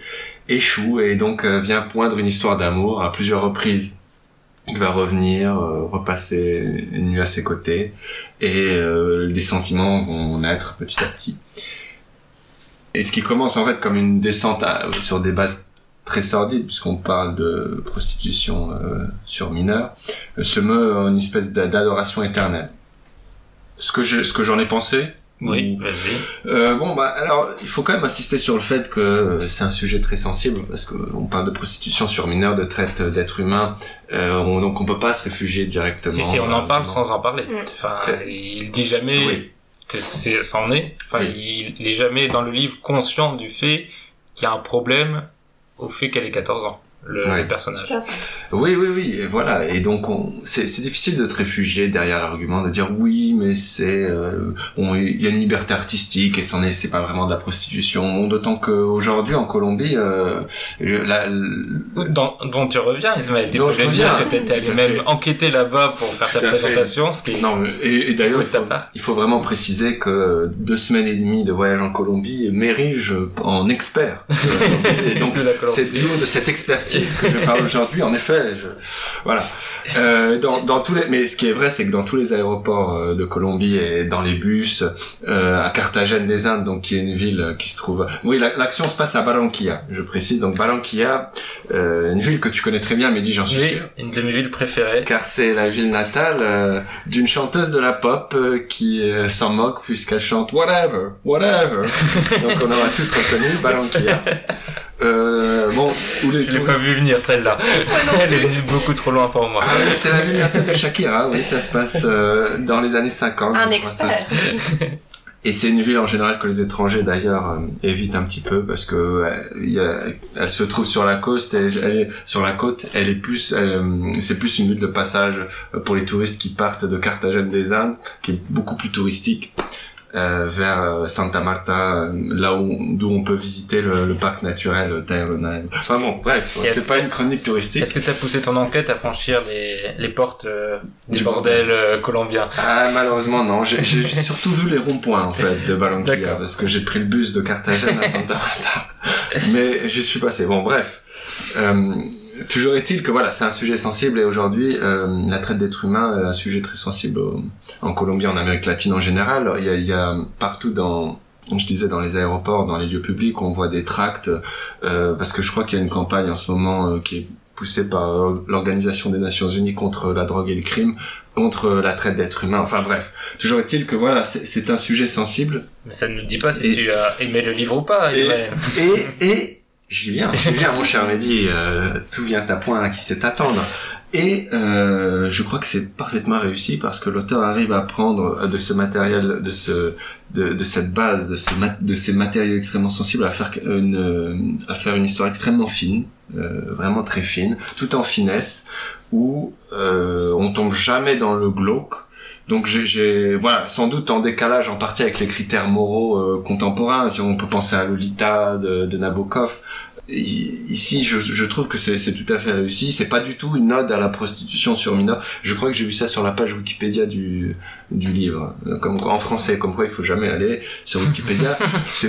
échoue et donc vient poindre une histoire d'amour à plusieurs reprises. Va revenir, euh, repasser une nuit à ses côtés, et euh, des sentiments vont naître petit à petit. Et ce qui commence en fait comme une descente sur des bases très sordides, puisqu'on parle de prostitution euh, sur mineurs, euh, se meut en une espèce d'a- d'adoration éternelle. Ce que je, ce que j'en ai pensé. Oui, ou- vas-y. euh, bon, bah, alors, il faut quand même insister sur le fait que c'est un sujet très sensible, parce qu'on parle de prostitution sur mineurs, de traite d'êtres humains, euh, on- donc on peut pas se réfugier Et, directement. et on en parle sans en parler. Mm. Enfin, Euh, il dit jamais oui. que c'est, ça en est. Enfin, Oui. il, il est jamais dans le livre conscient du fait qu'il y a un problème au fait qu'elle ait 14 ans, le, Ouais. personnage. Oui, oui, oui, et voilà. Et donc, on, c'est, c'est difficile de se réfugier derrière l'argument de dire oui, mais c'est, euh, il y a une liberté artistique et c'en est, c'est pas vraiment de la prostitution. D'autant qu'aujourd'hui en Colombie, euh, la, dont tu reviens, Ismaël? Tu Dont je reviens. que t'étais allé même enquêter là-bas pour faire ta présentation, ce qui est... Non, mais- et, et d'ailleurs, il faut, part. il faut vraiment préciser que deux semaines et demie de voyage en Colombie m'érige en expert. [laughs] Et donc, c'est du de cette expertise que je parle aujourd'hui. En effet, je... voilà. Euh, dans, dans tous les, mais ce qui est vrai, c'est que dans tous les aéroports euh, de Colombie et dans les bus, euh, à Carthagène des Indes, donc qui est une ville qui se trouve. Oui, la- l'action se passe à Barranquilla. Je précise. Donc Barranquilla, euh, une ville que tu connais très bien, Mehdi, j'en suis Oui, sûr. une de mes villes préférées. Car c'est la ville natale d'une chanteuse de la pop qui s'en moque puisqu'elle chante Whatever, Whatever. [laughs] Donc on aura tous reconnu Barranquilla. Euh, bon, où les Je l'ai pas touristes... vu venir celle-là. [laughs] Elle est venue beaucoup trop loin pour moi. Ah c'est la ville natale de Shakira, oui, ça se passe euh, dans les années 50. Un ça. expert. [laughs] Et c'est une ville en général que les étrangers d'ailleurs euh, évitent un petit peu parce que euh, il y a- elle se trouve sur la côte, elle est sur la côte, elle est plus, c'est plus une ville de passage pour les touristes qui partent de Carthagène des Indes, qui est beaucoup plus touristique. Euh, vers euh, Santa Marta, euh, là où d'où on peut visiter le, le parc naturel Tayrona. Enfin bon, bref, c'est pas que- une chronique touristique. Est-ce que tu as poussé ton enquête à franchir les, les portes euh, des Du bordels euh, colombiens Ah, malheureusement, non. J'ai j'ai [laughs] surtout vu les ronds-points, en fait, de Barranquilla, D'accord. parce que j'ai pris le bus de Carthagène à Santa Marta. [laughs] Mais j'y suis passé. Bon, bref. Euh, toujours est-il que voilà, c'est un sujet sensible et aujourd'hui, euh, la traite d'êtres humains est un sujet très sensible au- en Colombie, en Amérique latine en général. Il y a, il y a partout dans, je disais dans les aéroports, dans les lieux publics, on voit des tracts, euh, parce que je crois qu'il y a une campagne en ce moment euh, qui est poussée par l'Organisation des Nations Unies contre la drogue et le crime, contre la traite d'êtres humains. Enfin bref, toujours est-il que voilà, c'est un sujet sensible. Mais ça ne nous dit pas si Et- tu as aimé le livre ou pas. Et, et j'y viens, j'y viens, mon cher Mehdi, euh, tout vient à point qui sait attendre. Et euh, je crois que c'est parfaitement réussi parce que l'auteur arrive à prendre de ce matériel, de ce, de, cette base, de, ce de ces matériaux extrêmement sensibles à faire une, à faire une histoire extrêmement fine, euh, vraiment très fine, tout en finesse, où euh, on tombe jamais dans le glauque. Donc j'ai- voilà sans doute en décalage en partie avec les critères moraux euh, contemporains. Si on peut penser à Lolita de Nabokov. I- Ici, je, je trouve que c'est tout à fait réussi. C'est pas du tout une ode à la prostitution sur mineurs. Je crois que j'ai vu ça sur la page Wikipédia du, du livre, comme quoi- en français, comme quoi il faut jamais aller sur Wikipédia. [laughs] ce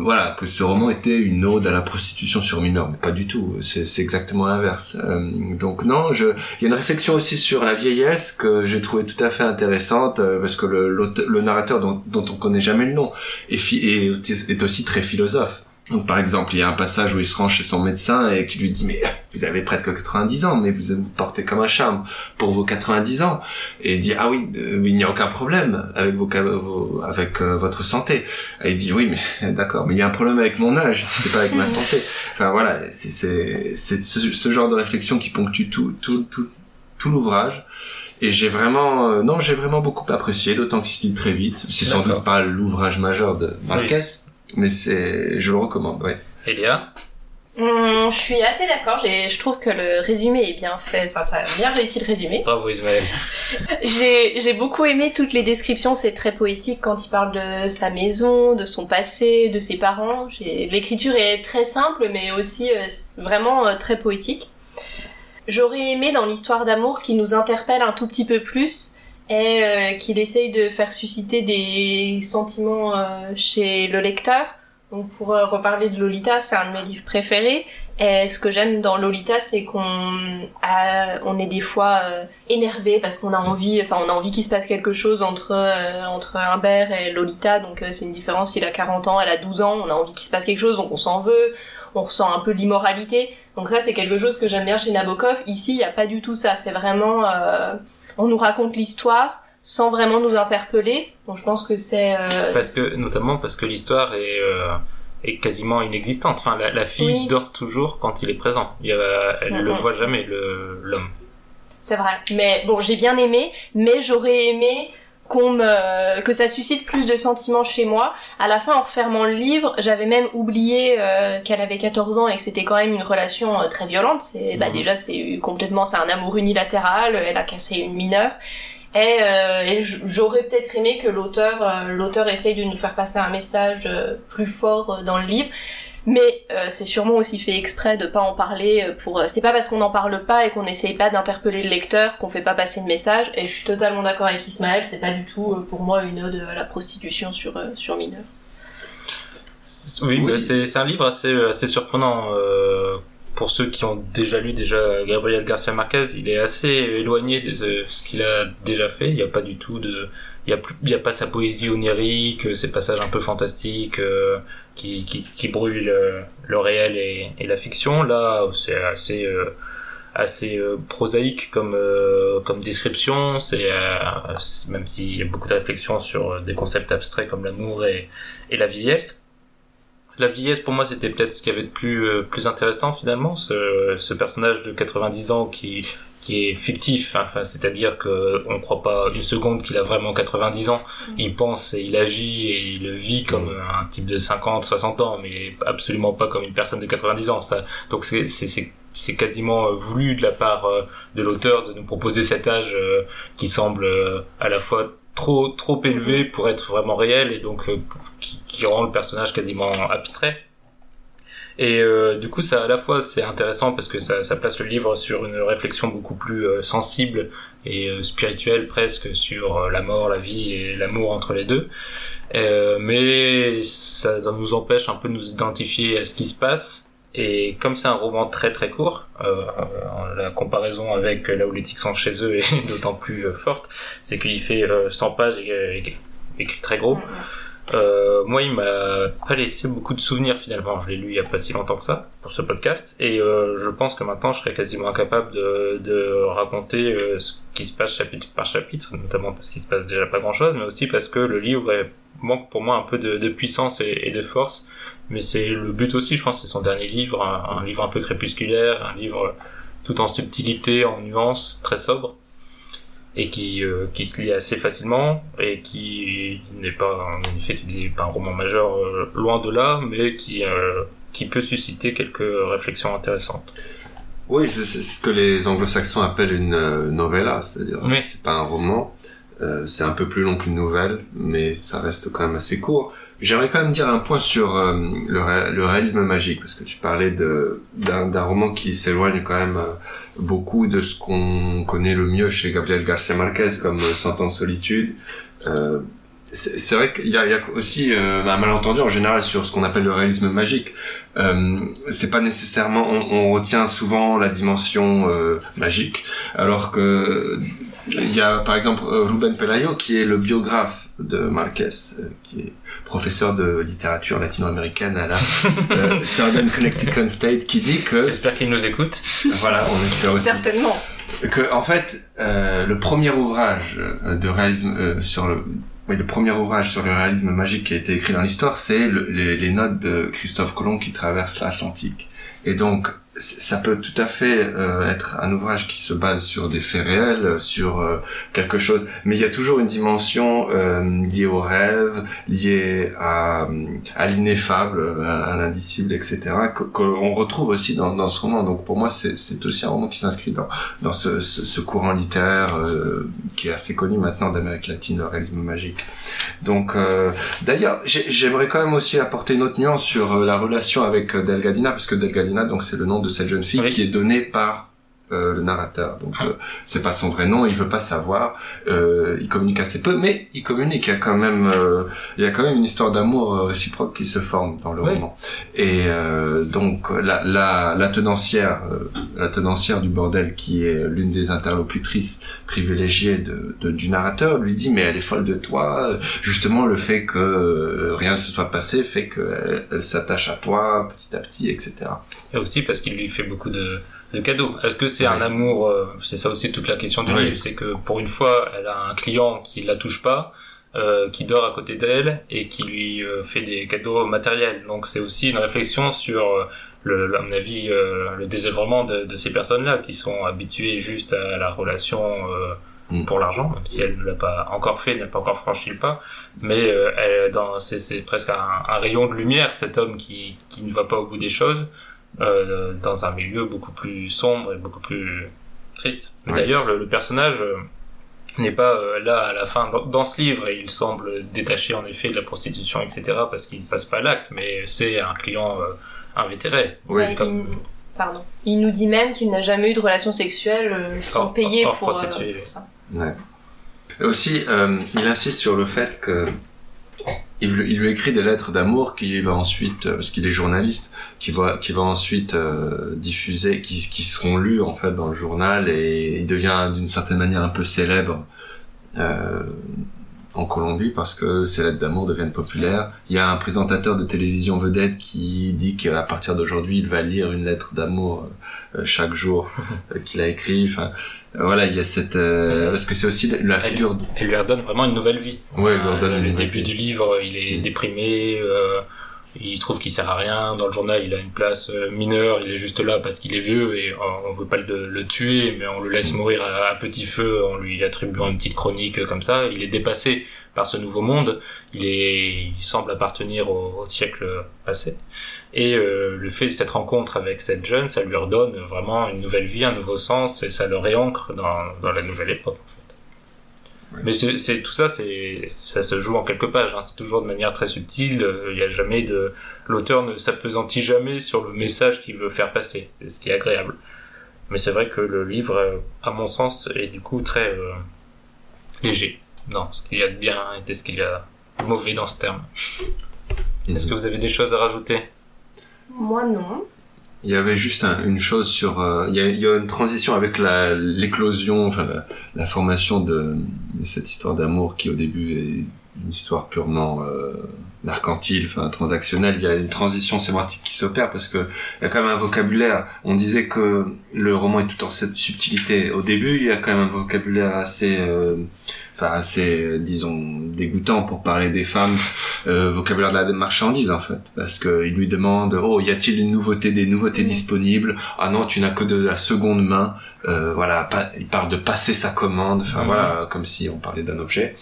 voilà que ce roman était une ode à la prostitution sur mineurs, mais pas du tout. C'est exactement l'inverse. Euh, donc non, je il y a une réflexion aussi sur la vieillesse que j'ai trouvé tout à fait intéressante euh, parce que le, le narrateur dont, dont on connaît jamais le nom est, est, est aussi très philosophe. Donc par exemple, il y a un passage où il se rend chez son médecin et qui lui dit mais vous avez presque 90 ans, mais vous vous portez comme un charme pour vos 90 ans. Et il dit ah oui, euh, il n'y a aucun problème avec vos, avec euh, votre santé. Et il dit oui mais [laughs] d'accord, mais il y a un problème avec mon âge, [laughs] c'est pas avec ma santé. Enfin voilà, c'est c'est c'est ce, ce genre de réflexion qui ponctue tout tout tout tout l'ouvrage. Et j'ai vraiment, euh, non, j'ai vraiment beaucoup apprécié, d'autant qu'il se lit très vite. C'est sans doute pas l'ouvrage majeur de Marquez, mais c'est, je le recommande, ouais. Elia Hum, je suis assez d'accord. Je trouve que le résumé est bien fait. Enfin, t'as bien réussi le résumé. Bravo Ismaël. [laughs] J'ai j'ai beaucoup aimé toutes les descriptions. C'est très poétique quand il parle de sa maison, de son passé, de ses parents. L'écriture est très simple, mais aussi euh, vraiment euh, très poétique. J'aurais aimé dans l'histoire d'amour qui nous interpelle un tout petit peu plus et euh, qu'il essaye de faire susciter des sentiments euh, chez le lecteur. Donc pour euh, reparler de Lolita, c'est un de mes livres préférés. Et ce que j'aime dans Lolita, c'est qu'on on est des fois euh, énervé parce qu'on a envie, enfin on a envie qu'il se passe quelque chose entre euh, entre Humbert et Lolita. Donc euh, c'est une différence. Il a 40 ans, elle a 12 ans. On a envie qu'il se passe quelque chose, donc on s'en veut. On ressent un peu l'immoralité. Donc ça c'est quelque chose que j'aime bien chez Nabokov. Ici il y a pas du tout ça. C'est vraiment on nous raconte l'histoire sans vraiment nous interpeller. Donc je pense que c'est euh, Parce que, notamment parce que l'histoire est, euh, est quasiment inexistante. Enfin, la, la fille Oui. dort toujours quand il est présent. Il elle Mhm. le voit jamais, le- l'homme. C'est vrai. Mais bon, j'ai bien aimé, mais j'aurais aimé qu'on me que ça suscite plus de sentiments chez moi. À la fin, en refermant le livre, j'avais même oublié euh, qu'elle avait 14 ans et que c'était quand même une relation euh, très violente. C'est bah Mhm. déjà c'est complètement c'est un amour unilatéral. Elle a cassé une mineure. Et, euh, et j'aurais peut-être aimé que l'auteur euh, l'auteur essaye de nous faire passer un message euh, plus fort euh, dans le livre. Mais euh, c'est sûrement aussi fait exprès de pas en parler euh, pour. euh, c'est pas parce qu'on n'en parle pas et qu'on essaye pas d'interpeller le lecteur qu'on fait pas passer le message. Et je suis totalement d'accord avec Ismaël, c'est pas du tout euh, pour moi une ode à la prostitution sur euh, sur mineurs. Oui, Oui. c'est c'est un livre assez, assez surprenant. euh, pour ceux qui ont déjà lu déjà Gabriel Garcia Marquez, il est assez éloigné de ce, ce qu'il a déjà fait. Il n'y a pas du tout de, il y a plus, il y a pas sa poésie onirique, ces passages un peu fantastiques euh, qui, qui, qui brouillent le, le réel et, et la fiction. Là, c'est assez, euh, assez euh, prosaïque comme, euh, comme description. C'est euh, même s'il y a beaucoup de réflexions sur des concepts abstraits comme l'amour et, et la vieillesse. La vieillesse, pour moi, c'était peut-être ce qu'il y avait de plus, euh, plus intéressant finalement, ce, ce personnage de 90 ans qui, qui est fictif, hein. enfin, c'est-à-dire que on croit pas une seconde qu'il a vraiment 90 ans. Il pense et il agit et il vit comme un type de 50, 60 ans, mais absolument pas comme une personne de 90 ans. Ça, donc c'est, c'est, c'est, c'est quasiment euh, voulu de la part euh, de l'auteur de nous proposer cet âge euh, qui semble à la fois trop trop élevé pour être vraiment réel et donc qui, qui rend le personnage quasiment abstrait. Et euh, du coup, ça à la fois c'est intéressant parce que ça, place le livre sur une réflexion beaucoup plus euh, sensible et euh, spirituelle presque sur la mort, la vie et l'amour entre les deux. Mais ça nous empêche un peu de nous identifier à ce qui se passe. Et comme c'est un roman très très court, la comparaison avec là où les tics sont chez eux [laughs] est d'autant plus forte, c'est qu'il fait euh, 100 pages et, euh, écrit très gros. Euh, moi, il m'a pas laissé beaucoup de souvenirs finalement. Je l'ai lu il y a pas si longtemps que ça pour ce podcast, et euh, je pense que maintenant, je serais quasiment incapable de, de raconter euh, ce qui se passe chapitre par chapitre, notamment parce qu'il se passe déjà pas grand-chose, mais aussi parce que le livre manque pour moi un peu de, puissance et, de force. Mais c'est le but aussi, je pense, c'est son dernier livre, un, un livre un peu crépusculaire, un livre tout en subtilité, en nuances, très sobre et qui, euh, qui se lit assez facilement et qui n'est pas en effet tu dis pas un roman majeur euh, loin de là mais qui euh, qui peut susciter quelques réflexions intéressantes. Oui, sais ce que les anglo-saxons appellent une novella, c'est-à-dire Oui. c'est pas un roman, c'est un peu plus long qu'une nouvelle, mais ça reste quand même assez court. J'aimerais quand même dire un point sur euh, le, ré- le réalisme magique, parce que tu parlais d'un roman qui s'éloigne quand même euh, beaucoup de ce qu'on connaît le mieux chez Gabriel Garcia Marquez, comme euh, Cent de solitude. C'est vrai qu'il y a, il y a aussi euh, un malentendu en général sur ce qu'on appelle le réalisme magique. Euh, c'est pas nécessairement on, on retient souvent la dimension euh, magique alors que il y a par exemple Ruben Pelayo qui est le biographe de Marquez euh, qui est professeur de littérature latino-américaine à la euh, [laughs] Southern Connecticut State qui dit que J'espère qu'il nous écoute. voilà on espère aussi Certainement. que en fait euh, le premier ouvrage de réalisme euh, sur le oui, le premier ouvrage sur le réalisme magique qui a été écrit dans l'histoire, c'est le- les, notes de Christophe Colomb qui traverse l'Atlantique. Et donc, ça peut tout à fait euh, être un ouvrage qui se base sur des faits réels, euh, sur euh, quelque chose, mais il y a toujours une dimension liée au rêve, liée à, l'ineffable, à, à l'indicible, etc., qu'on retrouve aussi dans, dans ce roman. Donc pour moi, c'est aussi un roman qui s'inscrit dans, ce, courant littéraire qui est assez connu maintenant d'Amérique latine, le réalisme magique. Donc, d'ailleurs, j'ai- j'aimerais quand même aussi apporter une autre nuance sur la relation avec Delgadina, parce que Delgadina, donc c'est le nom de cette jeune fille Oui. qui est donnée par euh, le narrateur. Donc euh, c'est pas son vrai nom, il veut pas savoir. Euh, il communique assez peu, mais il communique. Il y a quand même, euh, il y a quand même une histoire d'amour euh, réciproque qui se forme dans le Oui. roman. Et euh, donc la, la, la tenancière, euh, la tenancière du bordel, qui est l'une des interlocutrices privilégiées de, de- du narrateur, lui dit mais elle est folle de toi. Justement le fait que rien ne se soit passé fait qu'elle elle, s'attache à toi petit à petit, etc. Et aussi parce qu'il lui fait beaucoup de, de cadeaux. Est-ce que c'est Ouais. un amour euh, C'est ça aussi toute la question du livre, c'est que pour une fois, elle a un client qui la touche pas, euh, qui dort à côté d'elle et qui lui euh, fait des cadeaux matériels. Donc c'est aussi une réflexion sur euh, le, à mon avis, euh, le désœuvrement de, de ces personnes-là qui sont habituées juste à la relation euh, Mm. pour l'argent, même si elle ne l'a pas encore fait, n'a pas encore franchi le pas. Mais euh, elle, dans, c'est, c'est presque un, un rayon de lumière, cet homme qui, qui ne va pas au bout des choses euh, dans un milieu beaucoup plus sombre et beaucoup plus triste. Ouais. D'ailleurs, le, le personnage euh, n'est pas euh, là à la fin dans, dans ce livre et il semble détaché en effet de la prostitution, etc. parce qu'il ne passe pas l'acte, mais c'est un client euh, invétéré. Oui, Ouais, comme- il... Pardon. Il nous dit même qu'il n'a jamais eu de relation sexuelle euh, sans payer pour, euh, pour ça. Ouais. Aussi, euh, il insiste sur le fait que il, lui- écrit des lettres d'amour qui va ensuite, euh, parce qu'il est journaliste, qui va, qui va ensuite euh, diffuser, qui, qui seront lus en fait dans le journal et il devient d'une certaine manière un peu célèbre euh, en Colombie parce que ces lettres d'amour deviennent populaires. Il y a un présentateur de télévision vedette qui dit qu'à partir d'aujourd'hui, il va lire une lettre d'amour euh, chaque jour [laughs] euh, qu'il a écrit. Enfin, voilà, il y a cette euh, parce que c'est aussi la figure. de- Elle lui redonne vraiment une nouvelle vie. Ouais, il lui redonne Euh, une le début vie. du livre, il est déprimé, euh, il trouve qu'il sert à rien. Dans le journal, il a une place euh, mineure, il est juste là parce qu'il est vieux et on, on veut pas le, tuer, mais on le laisse mourir à, petit feu en lui attribuant une petite chronique comme ça. Il est dépassé par ce nouveau monde. Il est, il semble appartenir au, siècle passé. Et euh, le fait de cette rencontre avec cette jeune, ça lui redonne vraiment une nouvelle vie, un nouveau sens, et ça le réancre dans la nouvelle époque. Mais c'est tout ça, c'est ça se joue en quelques pages. Hein. C'est toujours de manière très subtile. euh, Il y a jamais de l'auteur ne s'appesantit jamais sur le message qu'il veut faire passer, c'est ce qui est agréable. Mais c'est vrai que le livre, euh, à mon sens, est du coup très euh, léger dans ce qu'il y a de bien et ce qu'il y a de mauvais dans ce terme. [laughs] Est-ce que vous avez des choses à rajouter? Moi, non. Il y avait juste un- une chose sur. euh, il, y a, une transition avec l'éclosion, enfin la, formation de, cette histoire d'amour qui au début est une histoire purement euh, enfin transactionnelle. Il y a une transition sémantique qui s'opère parce que il y a quand même un vocabulaire. On disait que le roman est tout en cette subtilité. Au début, il y a quand même un vocabulaire assez, euh, enfin assez, euh, disons, dégoûtant pour parler des femmes, euh, vocabulaire de la marchandise en fait, parce que il lui demande, oh, y a-t-il une nouveauté, des nouveautés disponibles? Ah non, tu n'as que de la seconde main. Euh, voilà, pas, il parle de passer sa commande, enfin Mhm. voilà, comme si on parlait d'un objet.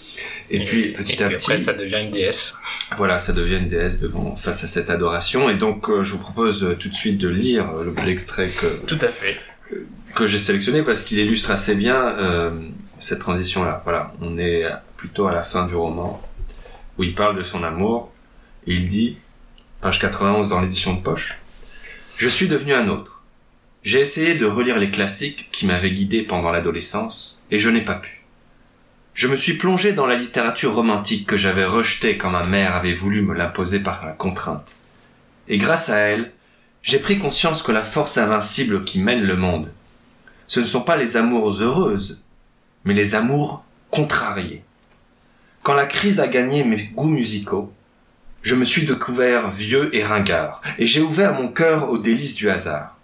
Et, puis petit et à puis petit, après, ça devient une déesse. voilà, ça devient une déesse devant face à cette adoration. Et donc, euh, je vous propose euh, tout de suite de lire euh, le- l'extrait que Tout à fait. que j'ai sélectionné parce qu'il illustre assez bien euh, cette transition-là. Voilà, on est plutôt à la fin du roman où il parle de son amour et il dit, page 91 dans l'édition de poche, Je suis devenu un autre. J'ai essayé de relire les classiques qui m'avaient guidé pendant l'adolescence et je n'ai pas pu. Je me suis plongé dans la littérature romantique que j'avais rejetée quand ma mère avait voulu me l'imposer par la contrainte. Et grâce à elle, j'ai pris conscience que la force invincible qui mène le monde, ce ne sont pas les amours heureuses, mais les amours contrariées. Quand la crise a gagné mes goûts musicaux, je me suis découvert vieux et ringard, et j'ai ouvert mon cœur aux délices du hasard.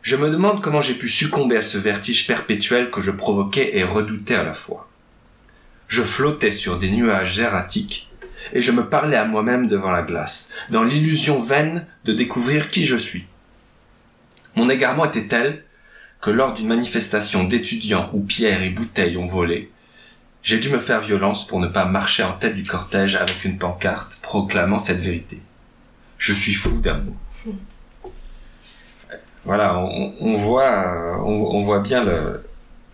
Je me demande comment j'ai pu succomber à ce vertige perpétuel que je provoquais et redoutais à la fois. Je flottais sur des nuages erratiques, et je me parlais à moi-même devant la glace, dans l'illusion vaine de découvrir qui je suis. Mon égarement était tel que lors d'une manifestation d'étudiants où pierres et bouteilles ont volé, j'ai dû me faire violence pour ne pas marcher en tête du cortège avec une pancarte proclamant cette vérité. Je suis fou d'amour. Voilà, on, on voit, on, on voit bien le,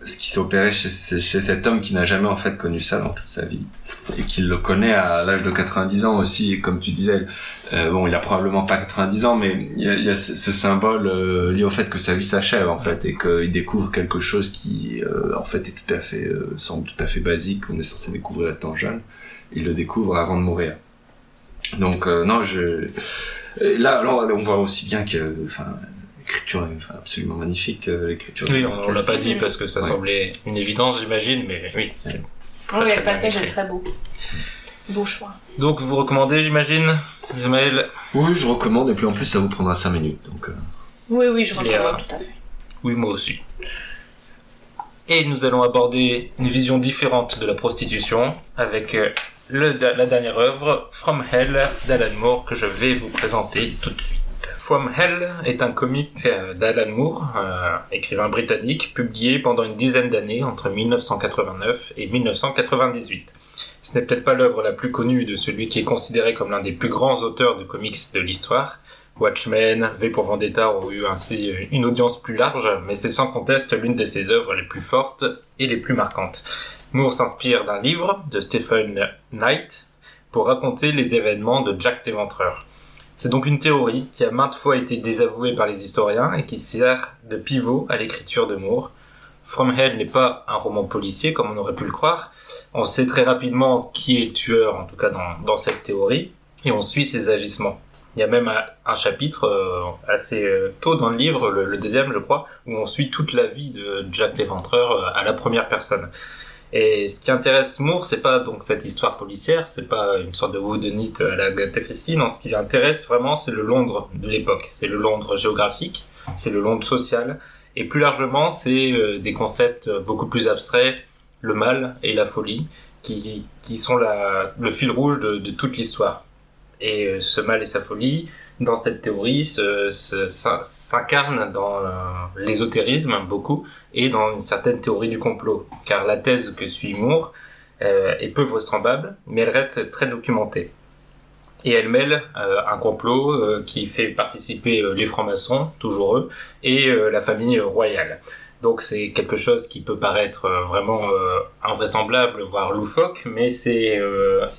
ce qui s'est opéré chez, cet homme qui n'a jamais en fait connu ça dans toute sa vie et qui le connaît à l'âge de 90 ans aussi, comme tu disais. Euh, bon, il a probablement pas 90 ans, mais il y a, ce, symbole euh, lié au fait que sa vie s'achève en fait et qu'il découvre quelque chose qui euh, en fait est tout à fait semble tout à fait basique qu'on est censé découvrir étant jeune. Il le découvre avant de mourir. Donc non, je là on voit aussi bien que l'écriture est absolument magnifique euh, l'écriture. Oui, on, on l'a pas dit parce que ça Ouais. semblait une évidence, j'imagine, mais oui. c'est très, Oui, très le passage est très beau. Beau choix. Donc vous recommandez, j'imagine, Ismaël Oui, je recommande et puis en plus ça vous prendra 5 minutes. Donc euh, Oui, oui, je recommande tout à fait. Oui, moi aussi. Et nous allons aborder une vision différente de la prostitution avec euh, le, la dernière œuvre, From Hell d'Alan Moore, que je vais vous présenter tout de suite. From Hell est un comic euh, d'Alan Moore, euh, écrivain britannique, publié pendant une dizaine d'années entre 1989 et 1998. Ce n'est peut-être pas l'œuvre la plus connue de celui qui est considéré comme l'un des plus grands auteurs de comics de l'histoire, Watchmen, V pour Vendetta ont eu ainsi une audience plus large, mais c'est sans conteste l'une de ses œuvres les plus fortes et les plus marquantes. Moore s'inspire d'un livre de Stephen Knight pour raconter les événements de Jack l'Éventreur. C'est donc une théorie qui a maintes fois été désavouée par les historiens et qui sert de pivot à l'écriture de Moore. From Hell n'est pas un roman policier comme on aurait pu le croire. On sait très rapidement qui est le tueur, en tout cas dans, dans cette théorie, et on suit ses agissements. Il y a même un, chapitre euh, assez euh, tôt dans le livre, le, le deuxième je crois, où on suit toute la vie de Jack l'Éventreur euh, à la première personne. Et ce qui intéresse Moore, c'est pas donc cette histoire policière, c'est pas une sorte de whodunit à la Agatha Christie. Non, ce qui l'intéresse vraiment, c'est le Londres de l'époque. C'est le Londres géographique, c'est le Londres social, et plus largement, c'est euh, des concepts beaucoup plus abstraits, le mal et la folie, qui, qui sont la, le fil rouge de, de toute l'histoire. Et euh, ce mal et sa folie, dans cette théorie, se- se- s'in- s'incarnent dans euh, l'ésotérisme beaucoup et dans une certaine théorie du complot. Car la thèse que suit Moore euh, est peu vraisemblable, mais elle reste très documentée. Et elle mêle euh, un complot qui fait participer les francs-maçons, toujours eux, et la famille royale. Donc c'est quelque chose qui peut paraître vraiment invraisemblable, voire loufoque, mais c'est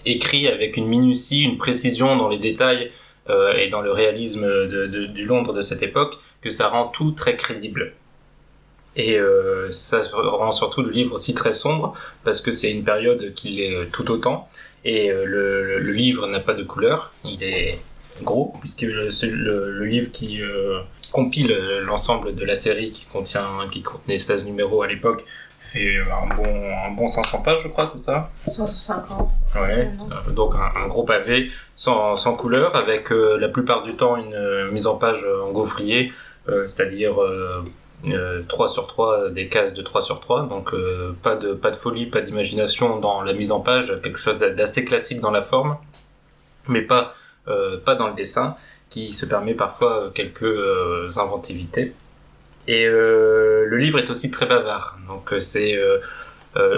écrit avec une minutie, une précision dans les détails et dans le réalisme de- de- du Londres de cette époque que ça rend tout très crédible. Et euh, ça rend surtout le livre aussi très sombre parce que c'est une période qui l'est euh, tout autant. Et euh, le, livre n'a pas de couleur, il est gros puisque le, c'est le- le livre qui euh, compile l'ensemble de la série qui contient, qui contenait 16 numéros à l'époque fait un bon, un bon 500 pages, je crois, c'est ça? 150. Ouais, euh, donc un, un gros pavé sans, couleur, avec euh, la plupart du temps une euh, mise en page euh, en gaufrier, c'est-à-dire euh, euh, 3 sur 3, des cases de 3 sur 3, donc pas, de, pas de folie, pas d'imagination dans la mise en page, quelque chose d'a- d'assez classique dans la forme, mais pas, pas dans le dessin, qui se permet parfois quelques inventivités. Et le livre est aussi très bavard, donc c'est...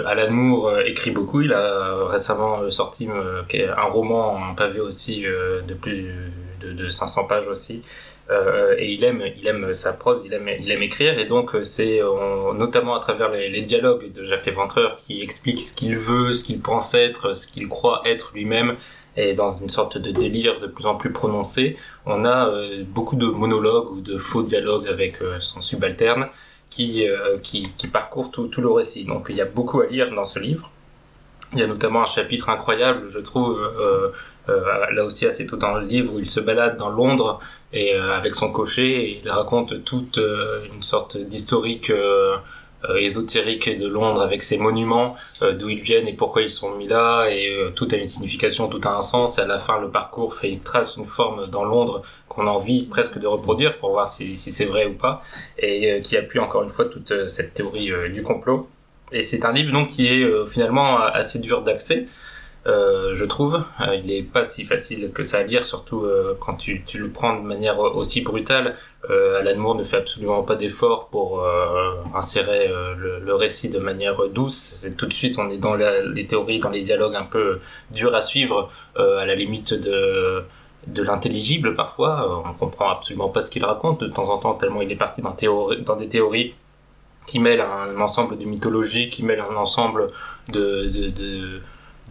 Alan Moore euh, écrit beaucoup. Il a euh, récemment euh, sorti euh, un roman, un pavé aussi euh, de plus de, de 500 pages aussi. Euh, et il aime, il aime sa prose, il aime, écrire. Et donc euh, c'est euh, notamment à travers les, dialogues de Jacques Léventreur qui explique ce qu'il veut, ce qu'il pense être, ce qu'il croit être lui-même. Et dans une sorte de délire de plus en plus prononcé, on a euh, beaucoup de monologues ou de faux dialogues avec euh, son subalterne qui, euh, qui, parcourt tout, le récit. Donc il y a beaucoup à lire dans ce livre. Il y a notamment un chapitre incroyable, je trouve, euh, euh, là aussi assez tôt dans le livre, où il se balade dans Londres et avec son cocher, et il raconte toute une sorte d'historique ésotérique de Londres avec ses monuments, euh, d'où ils viennent et pourquoi ils sont mis là, et euh, tout a une signification, tout a un sens, et à la fin le parcours fait une trace, une forme dans Londres qu'on a envie presque de reproduire pour voir si, si c'est vrai ou pas et euh, qui appuie encore une fois toute euh, cette théorie euh, du complot. Et c'est un livre donc qui est euh, finalement assez dur d'accès, euh, je trouve. Euh, il n'est pas si facile que ça à lire, surtout euh, quand tu, le prends de manière aussi brutale. Alan Moore ne fait absolument pas d'effort pour insérer le, récit de manière douce. C'est tout de suite, on est dans les théories, dans les dialogues un peu durs à suivre, à la limite de l'intelligible parfois. On comprend absolument pas ce qu'il raconte de temps en temps, tellement il est parti dans, dans des théories qui mêle un ensemble de mythologies, qui mêle un ensemble de-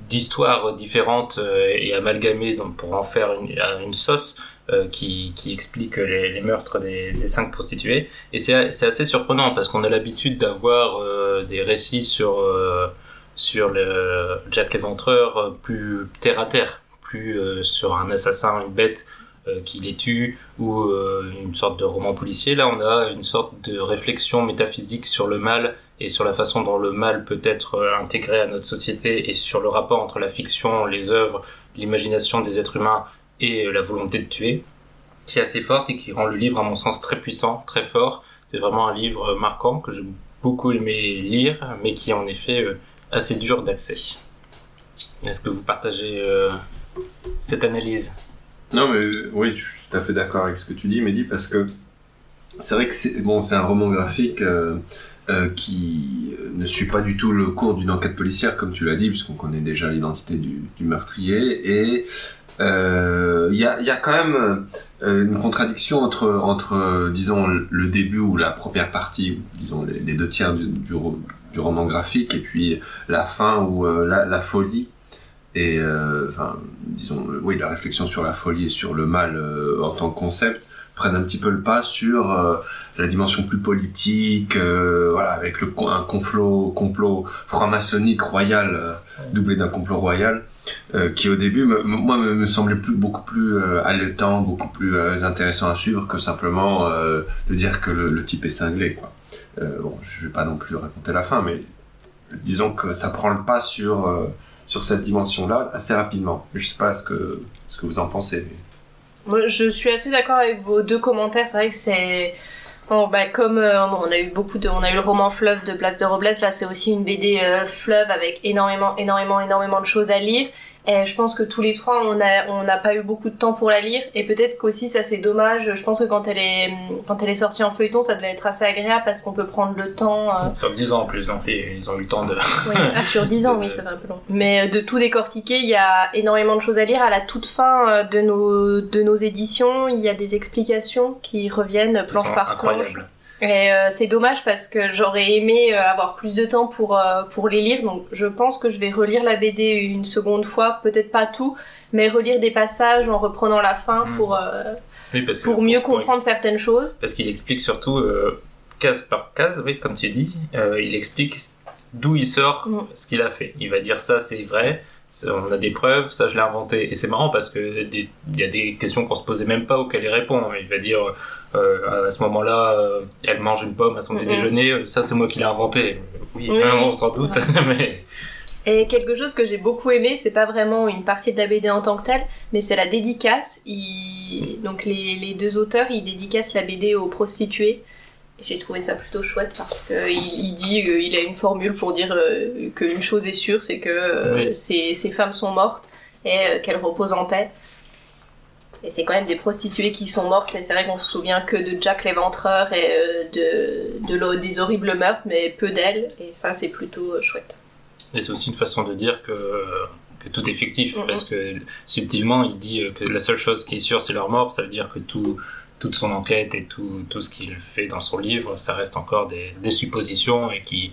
d'histoires différentes euh, et amalgamées pour en faire une, une sauce euh, qui, explique les, meurtres des, des cinq prostituées. Et c'est, assez surprenant parce qu'on a l'habitude d'avoir euh, des récits sur, euh, sur le Jack l'Éventreur euh, plus terre à terre, plus euh, sur un assassin, une bête euh, qui les tue ou euh, une sorte de roman policier. Là, on a une sorte de réflexion métaphysique sur le mal et sur la façon dont le mal peut être euh, intégré à notre société et sur le rapport entre la fiction, les œuvres, l'imagination des êtres humains et euh, la volonté de tuer, qui est assez forte et qui rend le livre, à mon sens, très puissant, très fort. C'est vraiment un livre euh, marquant que j'ai beaucoup aimé lire, mais qui est en effet assez dur d'accès. Est-ce que vous partagez cette analyse? Non, mais oui, je suis tout à fait d'accord avec ce que tu dis, Mehdi, parce que c'est vrai que c'est un roman graphique euh, qui ne suit pas du tout le cours d'une enquête policière, comme tu l'as dit, puisqu'on connaît déjà l'identité du, meurtrier. Et euh, il y, a, quand même euh, une contradiction entre, euh, disons, le début ou la première partie, disons, les, deux tiers du, du, ro- du roman graphique, et puis la fin ou euh, la, folie et euh, enfin, disons, euh, oui, la réflexion sur la folie et sur le mal euh, en tant que concept prennent un petit peu le pas sur euh, la dimension plus politique, euh, voilà, avec le un complot, complot franc-maçonnique royal, euh, doublé d'un complot royal, qui au début, moi, me, semblait beaucoup plus haletant, beaucoup plus intéressant à suivre que simplement de dire que le, type est cinglé, quoi. Bon, je vais pas non plus raconter la fin, mais disons que ça prend le pas sur sur cette dimension-là assez rapidement. Je sais pas ce que, ce que vous en pensez. Je suis assez d'accord avec vos deux commentaires. C'est vrai que c'est. Bon, bah, comme euh, on a eu beaucoup de, on a eu le roman fleuve de Blas de Robles, là c'est aussi une BD euh, fleuve avec énormément, énormément, énormément de choses à lire. Et je pense que tous les trois, on a, on n'a pas eu beaucoup de temps pour la lire. Et peut-être qu'aussi ça c'est dommage. Je pense que quand elle est, quand elle est sortie en feuilleton, ça devait être assez agréable parce qu'on peut prendre le temps. euh, Sur 10 ans en plus, donc ils ils ont eu le temps de... oui, ah, [laughs] sur 10 ans, oui, ça fait un peu long. Mais euh, de tout décortiquer, il y a énormément de choses à lire. À la toute fin euh, de nos, de nos éditions, il y a des explications qui reviennent planche par planche. Et euh, c'est dommage parce que j'aurais aimé euh, avoir plus de temps pour, euh, pour les lire. Donc je pense que je vais relire la BD une seconde fois, peut-être pas tout, mais relire des passages en reprenant la fin Mhm. pour, euh, Oui, parce que pour mieux pour- comprendre certaines choses. Parce qu'il explique surtout, case par case, oui, comme tu dis, il explique d'où il sort Mm. ce qu'il a fait. Il va dire ça, c'est vrai, ça, on a des preuves, ça, je l'ai inventé. Et c'est marrant parce que il y a des questions qu'on se posait même pas auxquelles il répond. Il va dire, à ce moment-là, euh, elle mange une pomme à son Mm, mm. déjeuner, euh, ça, c'est moi qui l'ai inventé. Oui, Oui, on oui, s'en doute, [laughs] mais Et quelque chose que j'ai beaucoup aimé, c'est pas vraiment une partie de la BD en tant que telle, mais c'est la dédicace. Donc les, les deux auteurs, ils dédicacent la BD aux prostituées. J'ai trouvé ça plutôt chouette parce que il, dit, euh, il a une formule pour dire euh, qu'une chose est sûre, c'est que euh, Oui. ces, ces femmes sont mortes et euh, qu'elles reposent en paix. Et c'est quand même des prostituées qui sont mortes, et c'est vrai qu'on se souvient que de Jack l'éventreur et euh, de, des horribles meurtres, mais peu d'elles, et ça c'est plutôt euh, chouette. Et c'est aussi une façon de dire que, que tout est fictif, parce que subtilement, il dit euh, que la seule chose qui est sûre, c'est leur mort. Ça veut dire que tout, toute son enquête et tout, tout ce qu'il fait dans son livre, ça reste encore des, des suppositions et qui,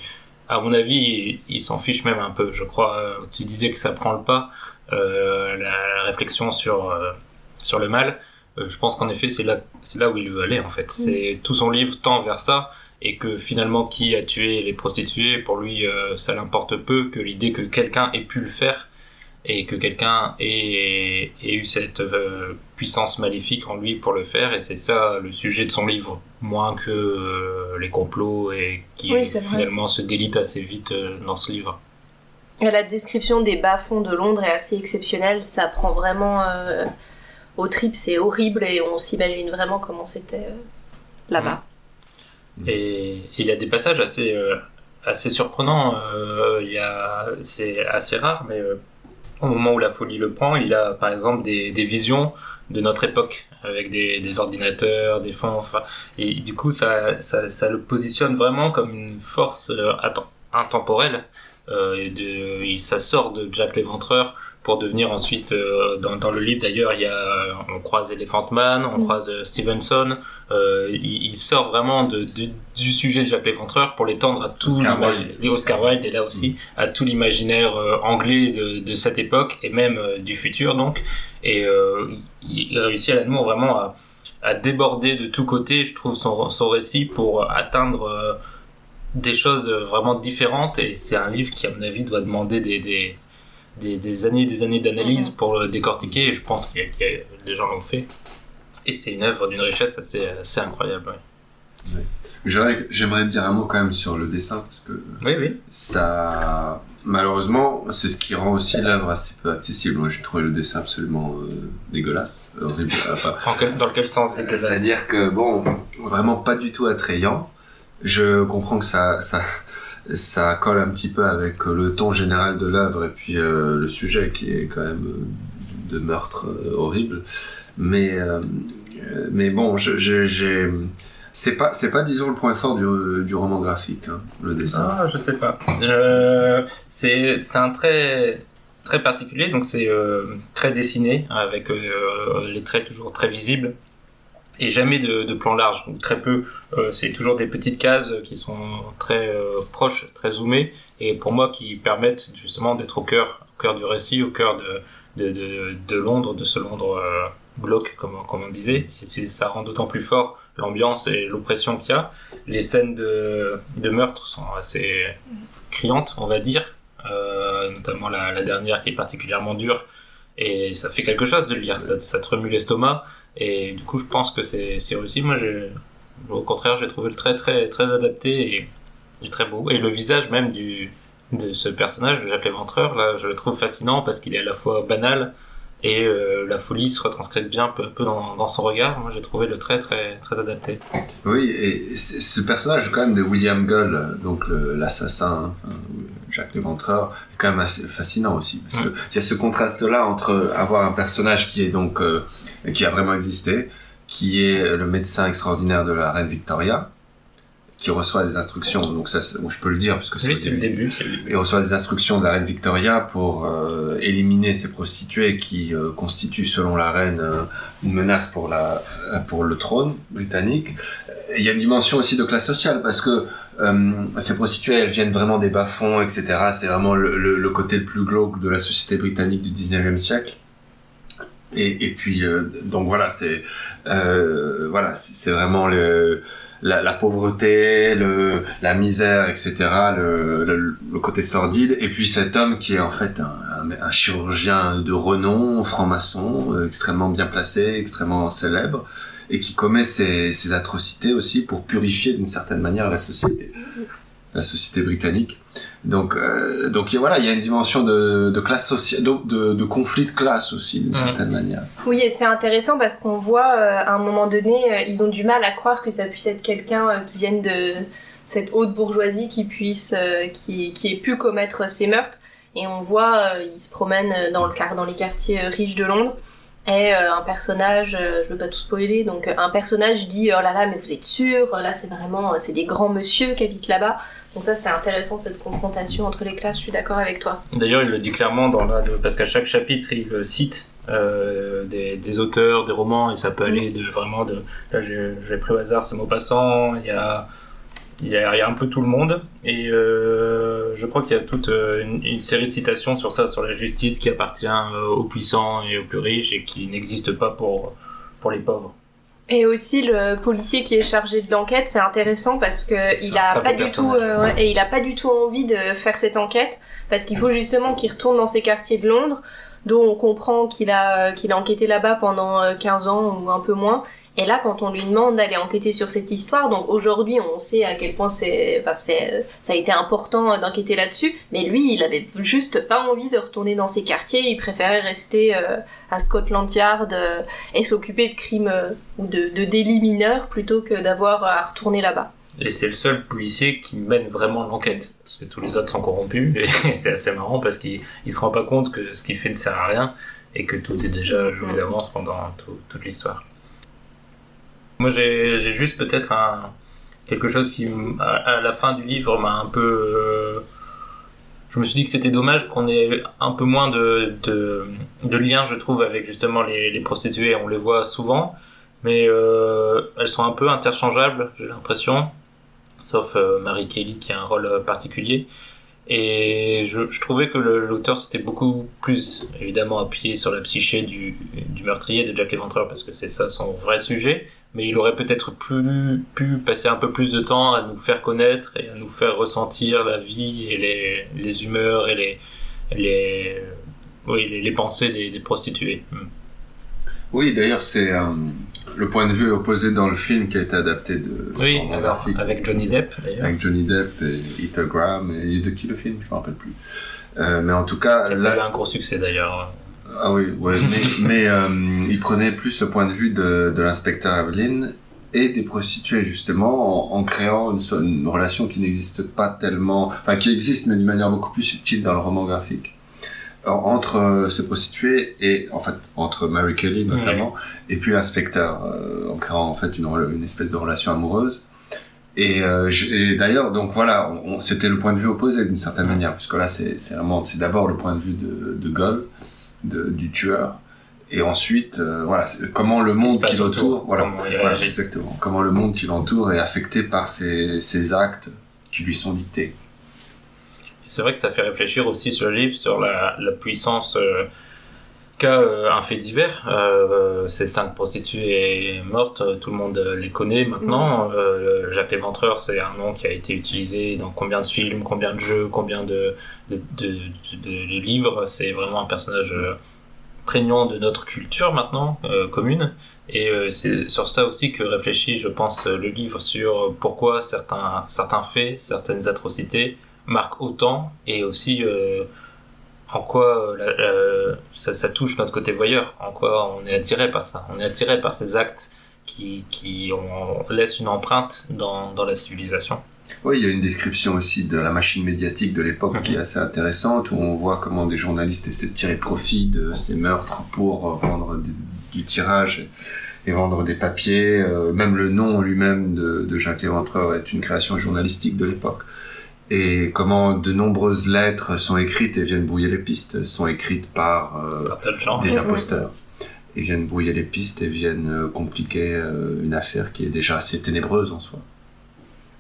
à mon avis, il, il s'en fiche même un peu. Je crois, tu disais que ça prend le pas, euh, la, la réflexion sur, euh, sur le mal. Euh, je pense qu'en effet, c'est là, c'est là où il veut aller, en fait. C'est tout son livre tend vers ça et que finalement qui a tué les prostituées, pour lui euh, ça l'importe peu que l'idée que quelqu'un ait pu le faire et que quelqu'un ait, ait eu cette euh, puissance maléfique en lui pour le faire et c'est ça le sujet de son livre, moins que les complots et qui Oui, c'est vrai. finalement se délite assez vite dans ce livre. La description des bas-fonds de Londres est assez exceptionnelle. Ça prend vraiment euh, au trip, c'est horrible et on s'imagine vraiment comment c'était euh, là-bas. Et il y a des passages assez, euh, assez surprenants. euh, c'est assez rare, mais euh, au moment où la folie le prend, il a par exemple des, des visions de notre époque avec des, des ordinateurs, des fonds. Enfin, et du coup, ça, ça, ça le positionne vraiment comme une force intemporelle. Et de, il, ça sort de Jack l'Éventreur pour devenir ensuite, euh, dans, dans le livre d'ailleurs, il y a, on croise Elephant Man, on Mm. croise euh, Stevenson, euh, il, il sort vraiment de, de- du sujet de Jacques Léventreur pour l'étendre à tout Oscar l'imagi- Wilde. et Oscar Wilde est là aussi à tout l'imaginaire euh, anglais de, de cette époque et même euh, du futur donc et euh, il il réussit à l'amour vraiment à, à déborder de tous côtés je trouve son, son récit pour atteindre euh, des choses vraiment différentes et c'est un livre qui à mon avis doit demander des, des, des, des années et des années d'analyse pour le décortiquer et je pense qu'il y a- qu'il y a- des gens l'ont fait et c'est une œuvre d'une richesse assez, assez incroyable ouais. J'aimerais dire un mot quand même sur le dessin, parce que oui oui ça, malheureusement, c'est ce qui rend aussi l'œuvre assez peu accessible. Moi, j'ai trouvé le dessin absolument euh, dégueulasse, horrible. Enfin, quel- dans quel sens dégueulasse? C'est-à-dire que, bon, vraiment pas du tout attrayant. Je comprends que ça, ça, ça colle un petit peu avec le ton général de l'œuvre et puis euh, le sujet qui est quand même euh, de meurtre euh, horrible. Mais, euh, euh, mais bon. C'est pas, c'est pas, disons, le point fort du, du roman graphique, hein, le dessin. Ah, je sais pas. Euh, c'est c'est un trait très particulier, donc c'est euh, très dessiné, avec euh, les traits toujours très visibles, et jamais de, de plan large, ou très peu. Euh, c'est toujours des petites cases qui sont très euh, proches, très zoomées, et pour moi qui permettent justement d'être au cœur, au cœur du récit, au cœur de, de, de, de Londres, de ce Londres euh, glauque, comme, comme on disait, et ça rend d'autant plus fort l'ambiance et l'oppression qu'il y a. Les scènes de, de meurtre sont assez criantes, on va dire, euh, notamment la, la dernière qui est particulièrement dure, et ça fait quelque chose de le lire, ça, ça te remue l'estomac, et du coup je pense que c'est réussi. Moi, au contraire, j'ai trouvé le très très très adapté et, et très beau, et le visage même du de ce personnage de Jacques Léventreur, là, je le trouve fascinant parce qu'il est à la fois banal et euh, la folie se retranscrit bien peu à peu dans, dans son regard. Moi, j'ai trouvé le très très très adapté. Oui, et ce personnage quand même de William Gull, donc l'assassin, hein, Jacques Léventreur, est quand même assez fascinant aussi, parce que il y a ce contraste-là entre avoir un personnage qui est donc euh, qui a vraiment existé, qui est le médecin extraordinaire de la reine Victoria, qui reçoit des instructions, donc ça, bon, je peux le dire, parce que c'est Oui, le début. Il reçoit des instructions de la reine Victoria pour euh, éliminer ces prostituées qui euh, constituent, selon la reine, euh, une menace pour, la, pour le trône britannique. Il y a une dimension aussi de classe sociale parce que ces prostituées, elles viennent vraiment des bas-fonds, etc. C'est vraiment le, le- le côté le plus glauque de la société britannique du 19e siècle. Et, puis, euh, donc voilà, c'est euh, voilà, c'est vraiment la, pauvreté, la misère, etc., le, côté sordide, et puis cet homme qui est en fait un, chirurgien de renom, franc-maçon, euh, extrêmement bien placé, extrêmement célèbre, et qui commet ces atrocités aussi pour purifier d'une certaine manière la société, la société britannique. Donc, euh, donc voilà, il y a une dimension de, de classe sociale, de, de, de conflit de classe aussi, d'une Mhm. certaine manière. Oui, et c'est intéressant parce qu'on voit euh, à un moment donné, euh, ils ont du mal à croire que ça puisse être quelqu'un euh, qui vienne de cette haute bourgeoisie qui puisse, euh, qui, qui ait pu commettre ces meurtres. Et on voit, euh, ils se promènent dans, le dans les quartiers euh, riches de Londres. Et euh, un personnage, euh, je veux pas tout spoiler, donc euh, un personnage dit oh là là mais vous êtes sûr là c'est vraiment c'est des grands monsieur qui habitent là-bas donc ça c'est intéressant cette confrontation entre les classes je suis d'accord avec toi D'ailleurs, il le dit clairement dans la, parce qu'à chaque chapitre, il cite euh, des, auteurs, des romans, et ça peut aller de vraiment de. Là, j'ai pris au hasard ces mots passants. Il y a, il y a, il y a un peu tout le monde, et euh, je crois qu'il y a toute euh, une, série de citations sur ça, sur la justice qui appartient aux puissants et aux plus riches et qui n'existe pas pour pour les pauvres. Et aussi le policier qui est chargé de l'enquête, c'est intéressant parce que il a pas du tout euh, ouais, et il a pas du tout envie de faire cette enquête parce qu'il faut justement qu'il retourne dans ces quartiers de Londres dont on comprend qu'il a qu'il a enquêté là-bas pendant euh, 15 ans ou un peu moins. Et là, quand on lui demande d'aller enquêter sur cette histoire, donc aujourd'hui, on sait à quel point c'est, enfin, ça a été important d'enquêter là-dessus, mais lui, il avait juste pas envie de retourner dans ces quartiers, il préférait rester euh, à Scotland Yard euh, et s'occuper de crimes euh, ou de, délits mineurs plutôt que d'avoir à retourner là-bas. Et c'est le seul policier qui mène vraiment l'enquête. Parce que tous les autres sont corrompus. [laughs] Et c'est assez marrant parce qu'il il se rend pas compte que ce qu'il fait ne sert à rien. Et que tout est déjà joué d'avance pendant tout- toute l'histoire. Moi, j'ai juste peut-être quelque chose qui, à, la fin du livre, m'a un peu. euh, je me suis dit que c'était dommage qu'on ait un peu moins de, de, de lien, je trouve, avec justement les, prostituées. On les voit souvent, mais euh, elles sont un peu interchangeables, j'ai l'impression. sauf euh, Marie Kelly qui a un rôle euh, particulier. Et je, je trouvais que l'auteur s'était beaucoup plus évidemment appuyé sur la psyché du, du meurtrier de Jack l'Éventreur parce que c'est ça son vrai sujet, mais il aurait peut-être plus, pu passer un peu plus de temps à nous faire connaître et à nous faire ressentir la vie et les, les humeurs et les, les, oui, les, les pensées des, des prostituées. Mm. Oui, d'ailleurs, c'est euh, le point de vue opposé dans le film qui a été adapté de Oui, alors, avec Johnny Depp d'ailleurs. avec Johnny Depp et Ethel Graham et de qui le film? Je me rappelle plus Euh, mais en tout cas Qui a eu un gros succès d'ailleurs. Ah oui ouais mais, [laughs] mais euh, il prenait plus le point de vue de, de l'inspecteur Evelyn et des prostituées justement en, en créant une, relation qui n'existe pas tellement enfin qui existe mais d'une manière beaucoup plus subtile dans le roman graphique. En- entre euh, ces prostituées et en fait entre Mary Kelly notamment et puis l'inspecteur euh, en créant en fait une, espèce de relation amoureuse. Et, euh, d'ailleurs donc voilà on- on- c'était le point de vue opposé d'une certaine manière puisque là c'est c'est vraiment c'est d'abord le point de vue de, de Goll de, du tueur. Et ensuite euh, voilà comment le Ce monde qui l'entoure voilà, comment il voilà, réagit. exactement. Comment le monde qui l'entoure est affecté par ces, ces actes qui lui sont dictés. C'est vrai que ça fait réfléchir aussi sur le livre, sur la, la puissance euh, qu'a euh, un fait divers. Euh, ces cinq prostituées mortes, euh, tout le monde les connaît maintenant. Euh, Jacques Léventreur, c'est un nom qui a été utilisé dans combien de films, combien de jeux, combien de, de, de, de- de livres. C'est vraiment un personnage prégnant de notre culture maintenant, euh, commune. Et euh, c'est sur ça aussi que réfléchit, je pense, le livre, sur pourquoi certains, certains faits, certaines atrocités marque autant et aussi euh, en quoi euh, la- la- ça, ça touche notre côté voyeur, en quoi on est attiré par ça? On est attiré par ces actes qui, qui ont, laissent une empreinte dans, dans la civilisation. Oui, il y a une description aussi de la machine médiatique de l'époque qui est assez intéressante, où on voit comment des journalistes essaient de tirer profit de ces meurtres pour euh, vendre du, du tirage et vendre des papiers. Euh, même le nom lui-même de, de Jacques Léventreur est une création journalistique de l'époque. Et comment de nombreuses lettres sont écrites et viennent brouiller les pistes, sont écrites par euh, des imposteurs. Et viennent brouiller les pistes et viennent euh, compliquer euh, une affaire qui est déjà assez ténébreuse en soi.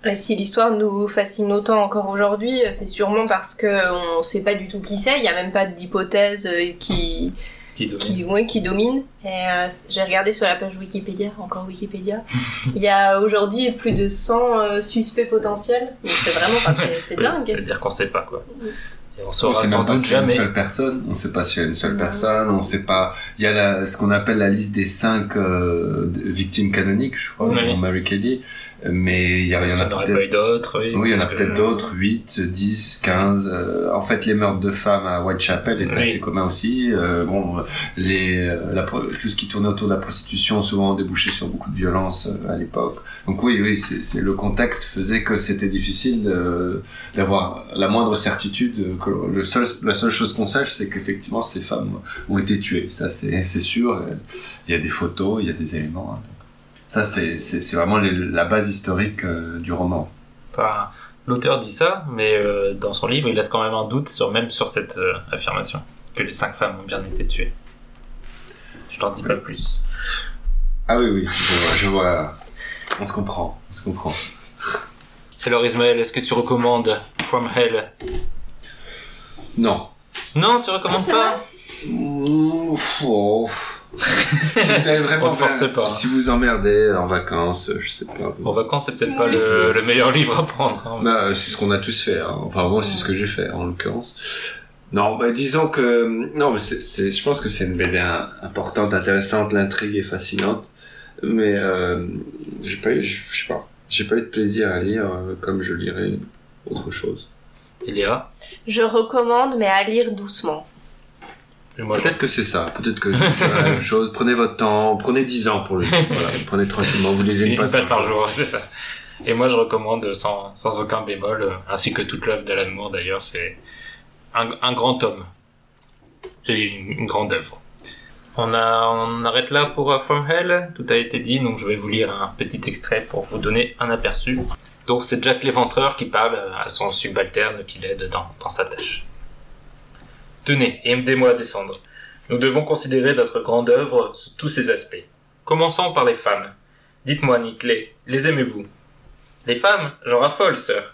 Et si l'histoire nous fascine autant encore aujourd'hui, c'est sûrement parce que on sait pas du tout qui c'est. Il y a même pas d'hypothèse euh, qui Qui domine. qui, ouais, qui domine. Et euh, j'ai regardé sur la page Wikipédia, encore Wikipédia. [laughs] Il y a aujourd'hui plus de 100 euh, suspects potentiels. Donc c'est vraiment, c'est c'est [laughs] Oui, dingue. C'est-à-dire qu'on sait pas quoi. Et on On saura sait sans même pas doute s'il y a une jamais. seule personne. On sait pas s'il y a une seule personne. On sait pas. Il y a la, ce qu'on appelle la liste des cinq euh, victimes canoniques, je crois, Oui. pour Mary Kelly. Mais il y, en a peut-être. d'autres. Oui, il y en a peut-être d'autres, 8, 10, 15. euh, en fait, les meurtres de femmes à Whitechapel étaient Oui. assez communs aussi. Euh, bon, les, euh, la, tout ce qui tournait autour de la prostitution souvent débouché sur beaucoup de violence euh, à l'époque. Donc oui, oui, c'est le contexte faisait que c'était difficile d'avoir la moindre certitude. Que le seul, la seule chose qu'on sache, c'est qu'effectivement, ces femmes ont été tuées. Ça, c'est c'est sûr. Il y a des photos, il y a des éléments. hein. Ça, c'est vraiment les- la base historique euh, du roman. Enfin, l'auteur dit ça, mais euh, dans son livre, il laisse quand même un doute sur même sur cette euh, affirmation que les cinq femmes ont bien été tuées. Je t'en dis pas plus. Ah oui, oui, je vois, je vois. On se comprend, on se comprend. Alors Ismaël, est-ce que tu recommandes From Hell? Non. Non, tu recommandes pas? Ouf, oh. [laughs] si vous avez vraiment On force pas. Si vous emmerdez en vacances, je sais pas. En vacances, c'est peut-être pas le, le meilleur livre à prendre. hein. Bah, c'est ce qu'on a tous fait. hein. Enfin, moi, c'est ce que j'ai fait, en l'occurrence. Non, bah, disons que... Non, mais c'est, je pense que c'est une BD importante, intéressante, l'intrigue est fascinante. Mais euh, j'ai pas eu... Je sais pas. J'ai pas eu de plaisir à lire euh, comme je lirais autre chose. Et Léa Je recommande, mais à lire doucement. Peut-être que c'est ça. Peut-être que c'est la [laughs] même chose. Prenez votre temps. Prenez 10 ans pour le. Voilà. [laughs] Prenez tranquillement. Vous lisez une, une page, page par jour, c'est ça. Et moi, je recommande sans, sans aucun bémol, euh, ainsi que toute l'œuvre d'Alan Moore d'ailleurs, c'est un, un grand homme et une, une grande œuvre. On, a, on arrête là pour euh, From Hell, tout a été dit, donc je vais vous lire un petit extrait pour vous donner un aperçu. Donc c'est Jack l'Éventreur qui parle euh, à son subalterne qui l'aide dans, dans sa tâche. Tenez, aidez-moi à descendre. Nous devons considérer notre grande œuvre sous tous ses aspects. Commençons par les femmes. Dites-moi, Nick, les, aimez-vous? Les femmes? J'en raffole, sœur.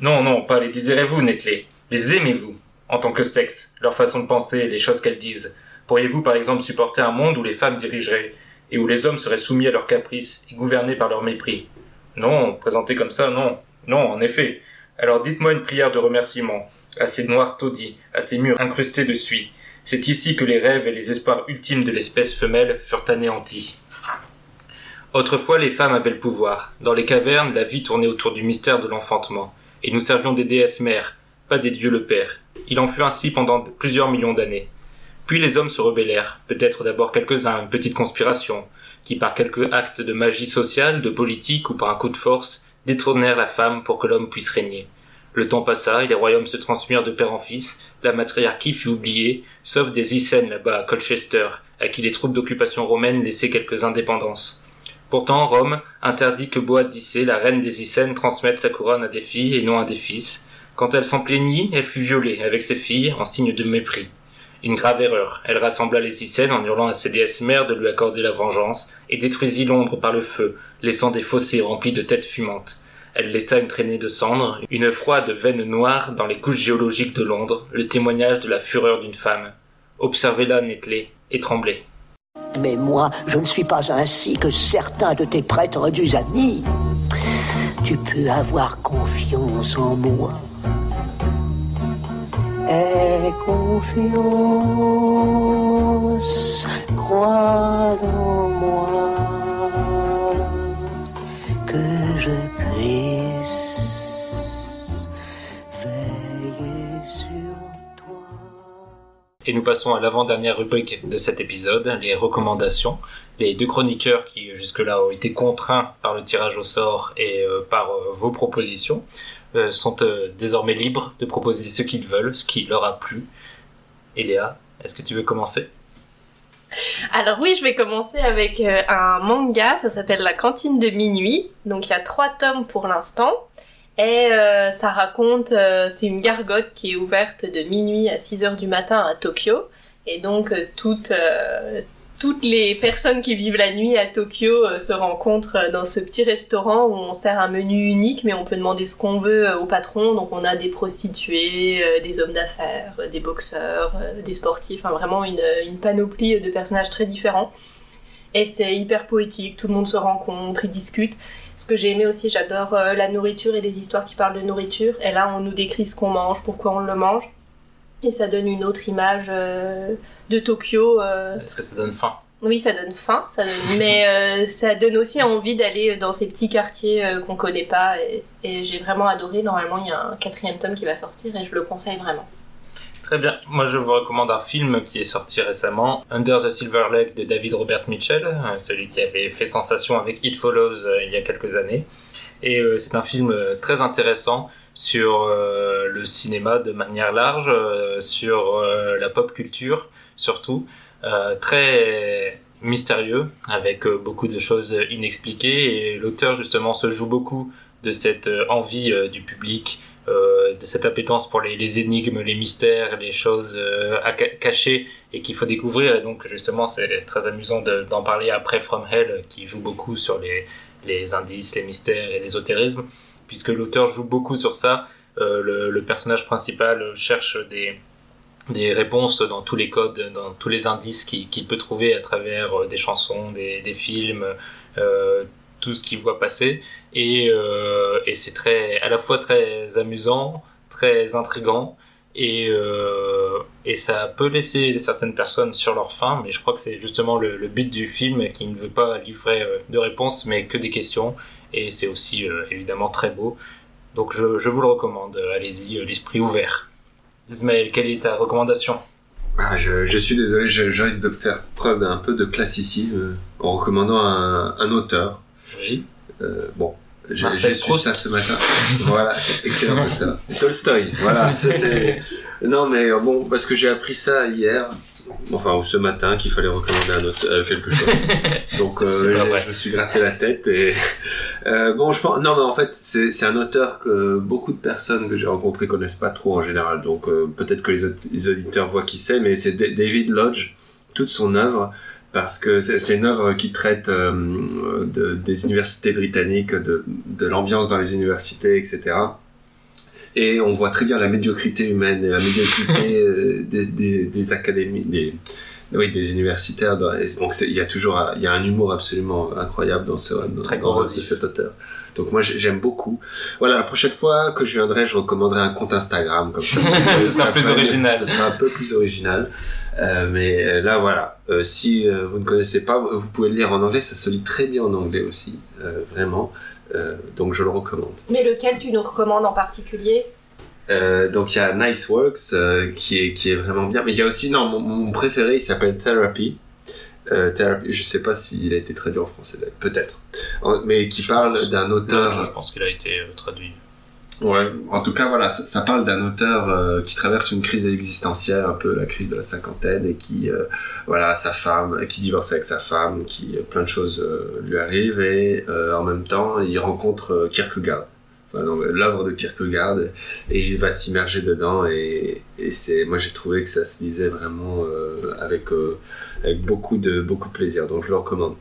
Non, non, pas les désirez-vous, Netley. Les aimez-vous? En tant que sexe, leur façon de penser, les choses qu'elles disent. Pourriez-vous par exemple supporter un monde où les femmes dirigeraient, et où les hommes seraient soumis à leurs caprices et gouvernés par leur mépris? Non, présenté comme ça, non. Non, en effet. Alors dites-moi une prière de remerciement, à ces noirs taudis, à ces murs incrustés de suie. C'est ici que les rêves et les espoirs ultimes de l'espèce femelle furent anéantis. Autrefois, les femmes avaient le pouvoir. Dans les cavernes, la vie tournait autour du mystère de l'enfantement. Et nous servions des déesses mères, pas des dieux le père. Il en fut ainsi pendant plusieurs millions d'années. Puis les hommes se rebellèrent, peut-être d'abord quelques-uns, une petite conspiration, qui par quelque acte de magie sociale, de politique ou par un coup de force, détournèrent la femme pour que l'homme puisse régner. Le temps passa et les royaumes se transmirent de père en fils, la matriarchie fut oubliée, sauf des Icènes là-bas à Colchester, à qui les troupes d'occupation romaine laissaient quelques indépendances. Pourtant, Rome interdit que Boadicée, la reine des Icènes, transmette sa couronne à des filles et non à des fils. Quand elle s'en plaignit, elle fut violée avec ses filles en signe de mépris. Une grave erreur. Elle rassembla les Icènes en hurlant à ses déesses mères de lui accorder la vengeance et détruisit Londres par le feu, laissant des fossés remplis de têtes fumantes. Elle laissa une traînée de cendres, une froide veine noire dans les couches géologiques de Londres, le témoignage de la fureur d'une femme. Observez-la, Netley, et tremblez. Mais moi, je ne suis pas ainsi que certains de tes prétendus amis. Tu peux avoir confiance en moi. Aie confiance, crois en moi, Et nous passons à l'avant-dernière rubrique de cet épisode, les recommandations. Les deux chroniqueurs qui jusque-là ont été contraints par le tirage au sort et euh, par euh, vos propositions euh, sont désormais libres de proposer ce qu'ils veulent, ce qui leur a plu. Et Léa, est-ce que tu veux commencer? Alors oui, je vais commencer avec un manga, ça s'appelle La cantine de minuit. Donc il y a trois tomes pour l'instant. Et euh, ça raconte, euh, c'est une gargote qui est ouverte de minuit à 6 heures du matin à Tokyo. Et donc euh, toutes, toutes les personnes qui vivent la nuit à Tokyo se rencontrent dans ce petit restaurant où on sert un menu unique, mais on peut demander ce qu'on veut au patron. Donc on a des prostituées, des hommes d'affaires, des boxeurs, des sportifs, enfin vraiment une panoplie de personnages très différents. Et c'est hyper poétique, tout le monde se rencontre, ils discutent. Ce que j'ai aimé aussi, j'adore euh, la nourriture et les histoires qui parlent de nourriture. Et là, on nous décrit ce qu'on mange, pourquoi on le mange. Et ça donne une autre image euh, de Tokyo. euh, Est-ce que ça donne faim? Oui, ça donne faim, ça donne... [laughs] mais ça donne aussi envie d'aller dans ces petits quartiers qu'on connaît pas. Et, et j'ai vraiment adoré. Normalement, il y a un quatrième tome qui va sortir et je le conseille vraiment. Très bien. Moi, je vous recommande un film qui est sorti récemment, Under the Silver Lake de David Robert Mitchell, euh, celui qui avait fait sensation avec It Follows euh, il y a quelques années. Et euh, c'est un film très intéressant sur le cinéma de manière large, sur la pop culture surtout, très mystérieux avec beaucoup de choses inexpliquées et l'auteur justement se joue beaucoup de cette envie du public euh, de cette appétence pour les, énigmes, les mystères, les choses euh, à ca- cachées et qu'il faut découvrir. Et donc justement, c'est très amusant de- d'en parler après From Hell, qui joue beaucoup sur les, indices, les mystères et l'ésotérisme, puisque l'auteur joue beaucoup sur ça. Euh, le, personnage principal cherche des, des réponses dans tous les codes, dans tous les indices qu'il peut trouver à travers des chansons, des, films, tout ce qu'il voit passer. Et, euh, et c'est très, à la fois très amusant, très intrigant, et, euh, et ça peut laisser certaines personnes sur leur faim, mais je crois que c'est justement le, le but du film qui ne veut pas livrer euh, de réponses, mais que des questions, et c'est aussi euh, évidemment très beau. Donc je, je vous le recommande, allez-y, l'esprit ouvert. Ismaël, quelle est ta recommandation? Ah, je, je suis désolé, j'ai envie de faire preuve d'un peu de classicisme en recommandant un, un auteur. Oui. Euh, bon, j'ai su ça ce matin. [laughs] voilà, c'est excellent auteur. Tolstoy, voilà, [laughs] c'était. Non, mais euh, bon, parce que j'ai appris ça hier, enfin, ou ce matin, qu'il fallait recommander un auteur, euh, quelque chose. [laughs] Donc, euh, pas je- vrai. je me suis gratté la tête et. Euh, bon, je pense. Non, mais en fait, c'est un auteur que beaucoup de personnes que j'ai rencontrées connaissent pas trop en général. Donc, peut-être que les, les auditeurs voient qui c'est, mais c'est Da- David Lodge. Toute son œuvre parce que c'est une œuvre qui traite euh, de- des universités britanniques, de, de l'ambiance dans les universités, etc. Et on voit très bien la médiocrité humaine et la médiocrité [laughs] euh, des, des, des académies, des, oui, des universitaires. dans- Donc il y a toujours un, il y a un humour absolument incroyable dans ce dans, Très dans de cet auteur. Donc moi j'ai- j'aime beaucoup. Voilà, la prochaine fois que je viendrai, je recommanderai un compte Instagram comme ça. [laughs] Ce sera plus original. Ça sera un peu plus original. Euh, mais euh, là voilà, Euh, si euh, vous ne connaissez pas, vous pouvez le lire en anglais, ça se lit très bien en anglais aussi, euh, vraiment. Euh, donc je le recommande. Mais lequel tu nous recommandes en particulier? Euh, donc il y a Nice Works euh, qui est qui est vraiment bien, mais il y a aussi non mon, mon préféré il s'appelle Therapy. Euh, Therapy, je sais pas s'il a été traduit en français, peut-être, mais qui parle d'un Non, auteur. je pense qu'il a été traduit. En tout cas, voilà, ça, parle d'un auteur euh, qui traverse une crise existentielle, un peu la crise de la cinquantaine, et qui, euh, voilà, sa femme, qui divorce avec sa femme, qui euh, plein de choses lui arrivent, et en même temps, il rencontre Kierkegaard, l'œuvre de Kierkegaard, et il va s'immerger dedans, et, c'est, moi j'ai trouvé que ça se lisait vraiment avec, avec beaucoup de beaucoup de plaisir, donc je le recommande.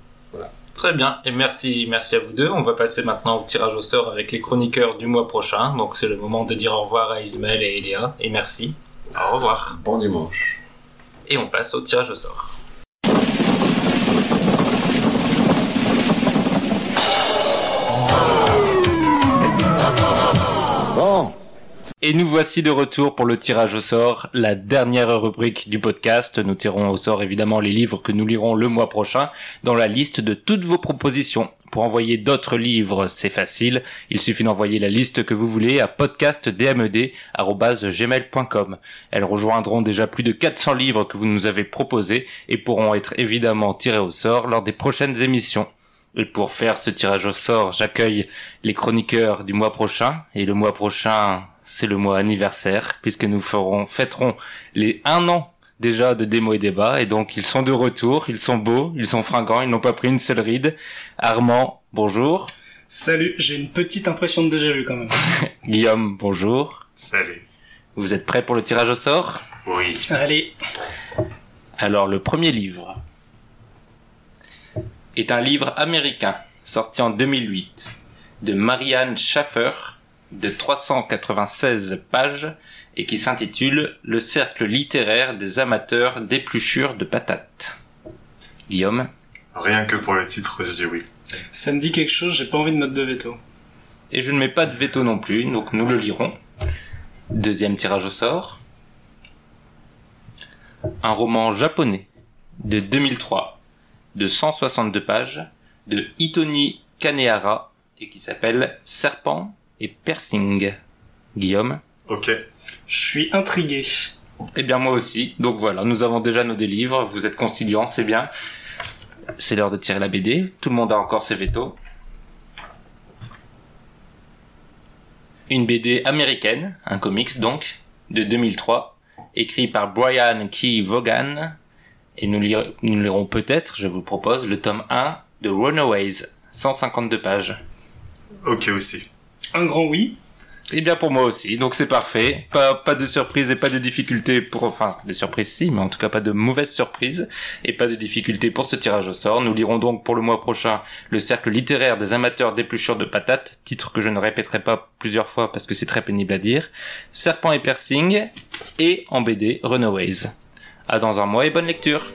Très bien, et merci, merci à vous deux. On va passer maintenant au tirage au sort avec les chroniqueurs du mois prochain. Donc c'est le moment de dire au revoir à Ismaël et Eléa, et merci. Au revoir. Bon dimanche. Et on passe au tirage au sort. Bon, Et nous voici de retour pour le tirage au sort, la dernière rubrique du podcast. Nous tirons au sort évidemment les livres que nous lirons le mois prochain dans la liste de toutes vos propositions. Pour envoyer d'autres livres, c'est facile. Il suffit d'envoyer la liste que vous voulez à podcastdmed.gmail.com. Elles rejoindront déjà plus de 400 livres que vous nous avez proposés et pourront être évidemment tirés au sort lors des prochaines émissions. Et pour faire ce tirage au sort, j'accueille les chroniqueurs du mois prochain. Et le mois prochain, c'est le mois anniversaire, puisque nous ferons, fêterons les un an déjà de démo et débat. Et donc, ils sont de retour, ils sont beaux, ils sont fringants, ils n'ont pas pris une seule ride. Armand, bonjour. Salut, j'ai une petite impression de déjà vu quand même. [laughs] Guillaume, bonjour. Salut. Vous êtes prêts pour le tirage au sort? Oui. Allez, Alors, le premier livre est un livre américain sorti en 2008 de Marianne Schaffer de 396 pages et qui s'intitule Le cercle littéraire des amateurs d'épluchures de patates. Guillaume, Rien que pour le titre, je dis oui. ça me dit quelque chose, j'ai pas envie de mettre de veto. et je ne mets pas de veto non plus, donc nous le lirons. Deuxième tirage au sort. Un roman japonais de 2003 de 162 pages de Hitoni Kanehara et qui s'appelle Serpent et Piercing. Guillaume Ok. Je suis intrigué. Eh bien moi aussi. Donc voilà, nous avons déjà nos deux livres, vous êtes conciliants, c'est bien. C'est l'heure de tirer la BD, tout le monde a encore ses vétos. Une BD américaine, un comics donc, de 2003, écrit par Brian Key Vaughan, et nous, lire- nous lirons peut-être, je vous propose, le tome 1 de Runaways, 152 pages. Ok aussi. Un grand oui. Eh bien pour moi aussi, donc c'est parfait. Pas, pas de surprise et pas de difficulté pour, enfin, des surprises si, mais en tout cas pas de mauvaises surprises et pas de difficulté pour ce tirage au sort. Nous lirons donc pour le mois prochain le cercle littéraire des amateurs d'épluchures de patates, titre que je ne répéterai pas plusieurs fois parce que c'est très pénible à dire, Serpent et Piercing et en BD Runaways. À dans un mois et bonne lecture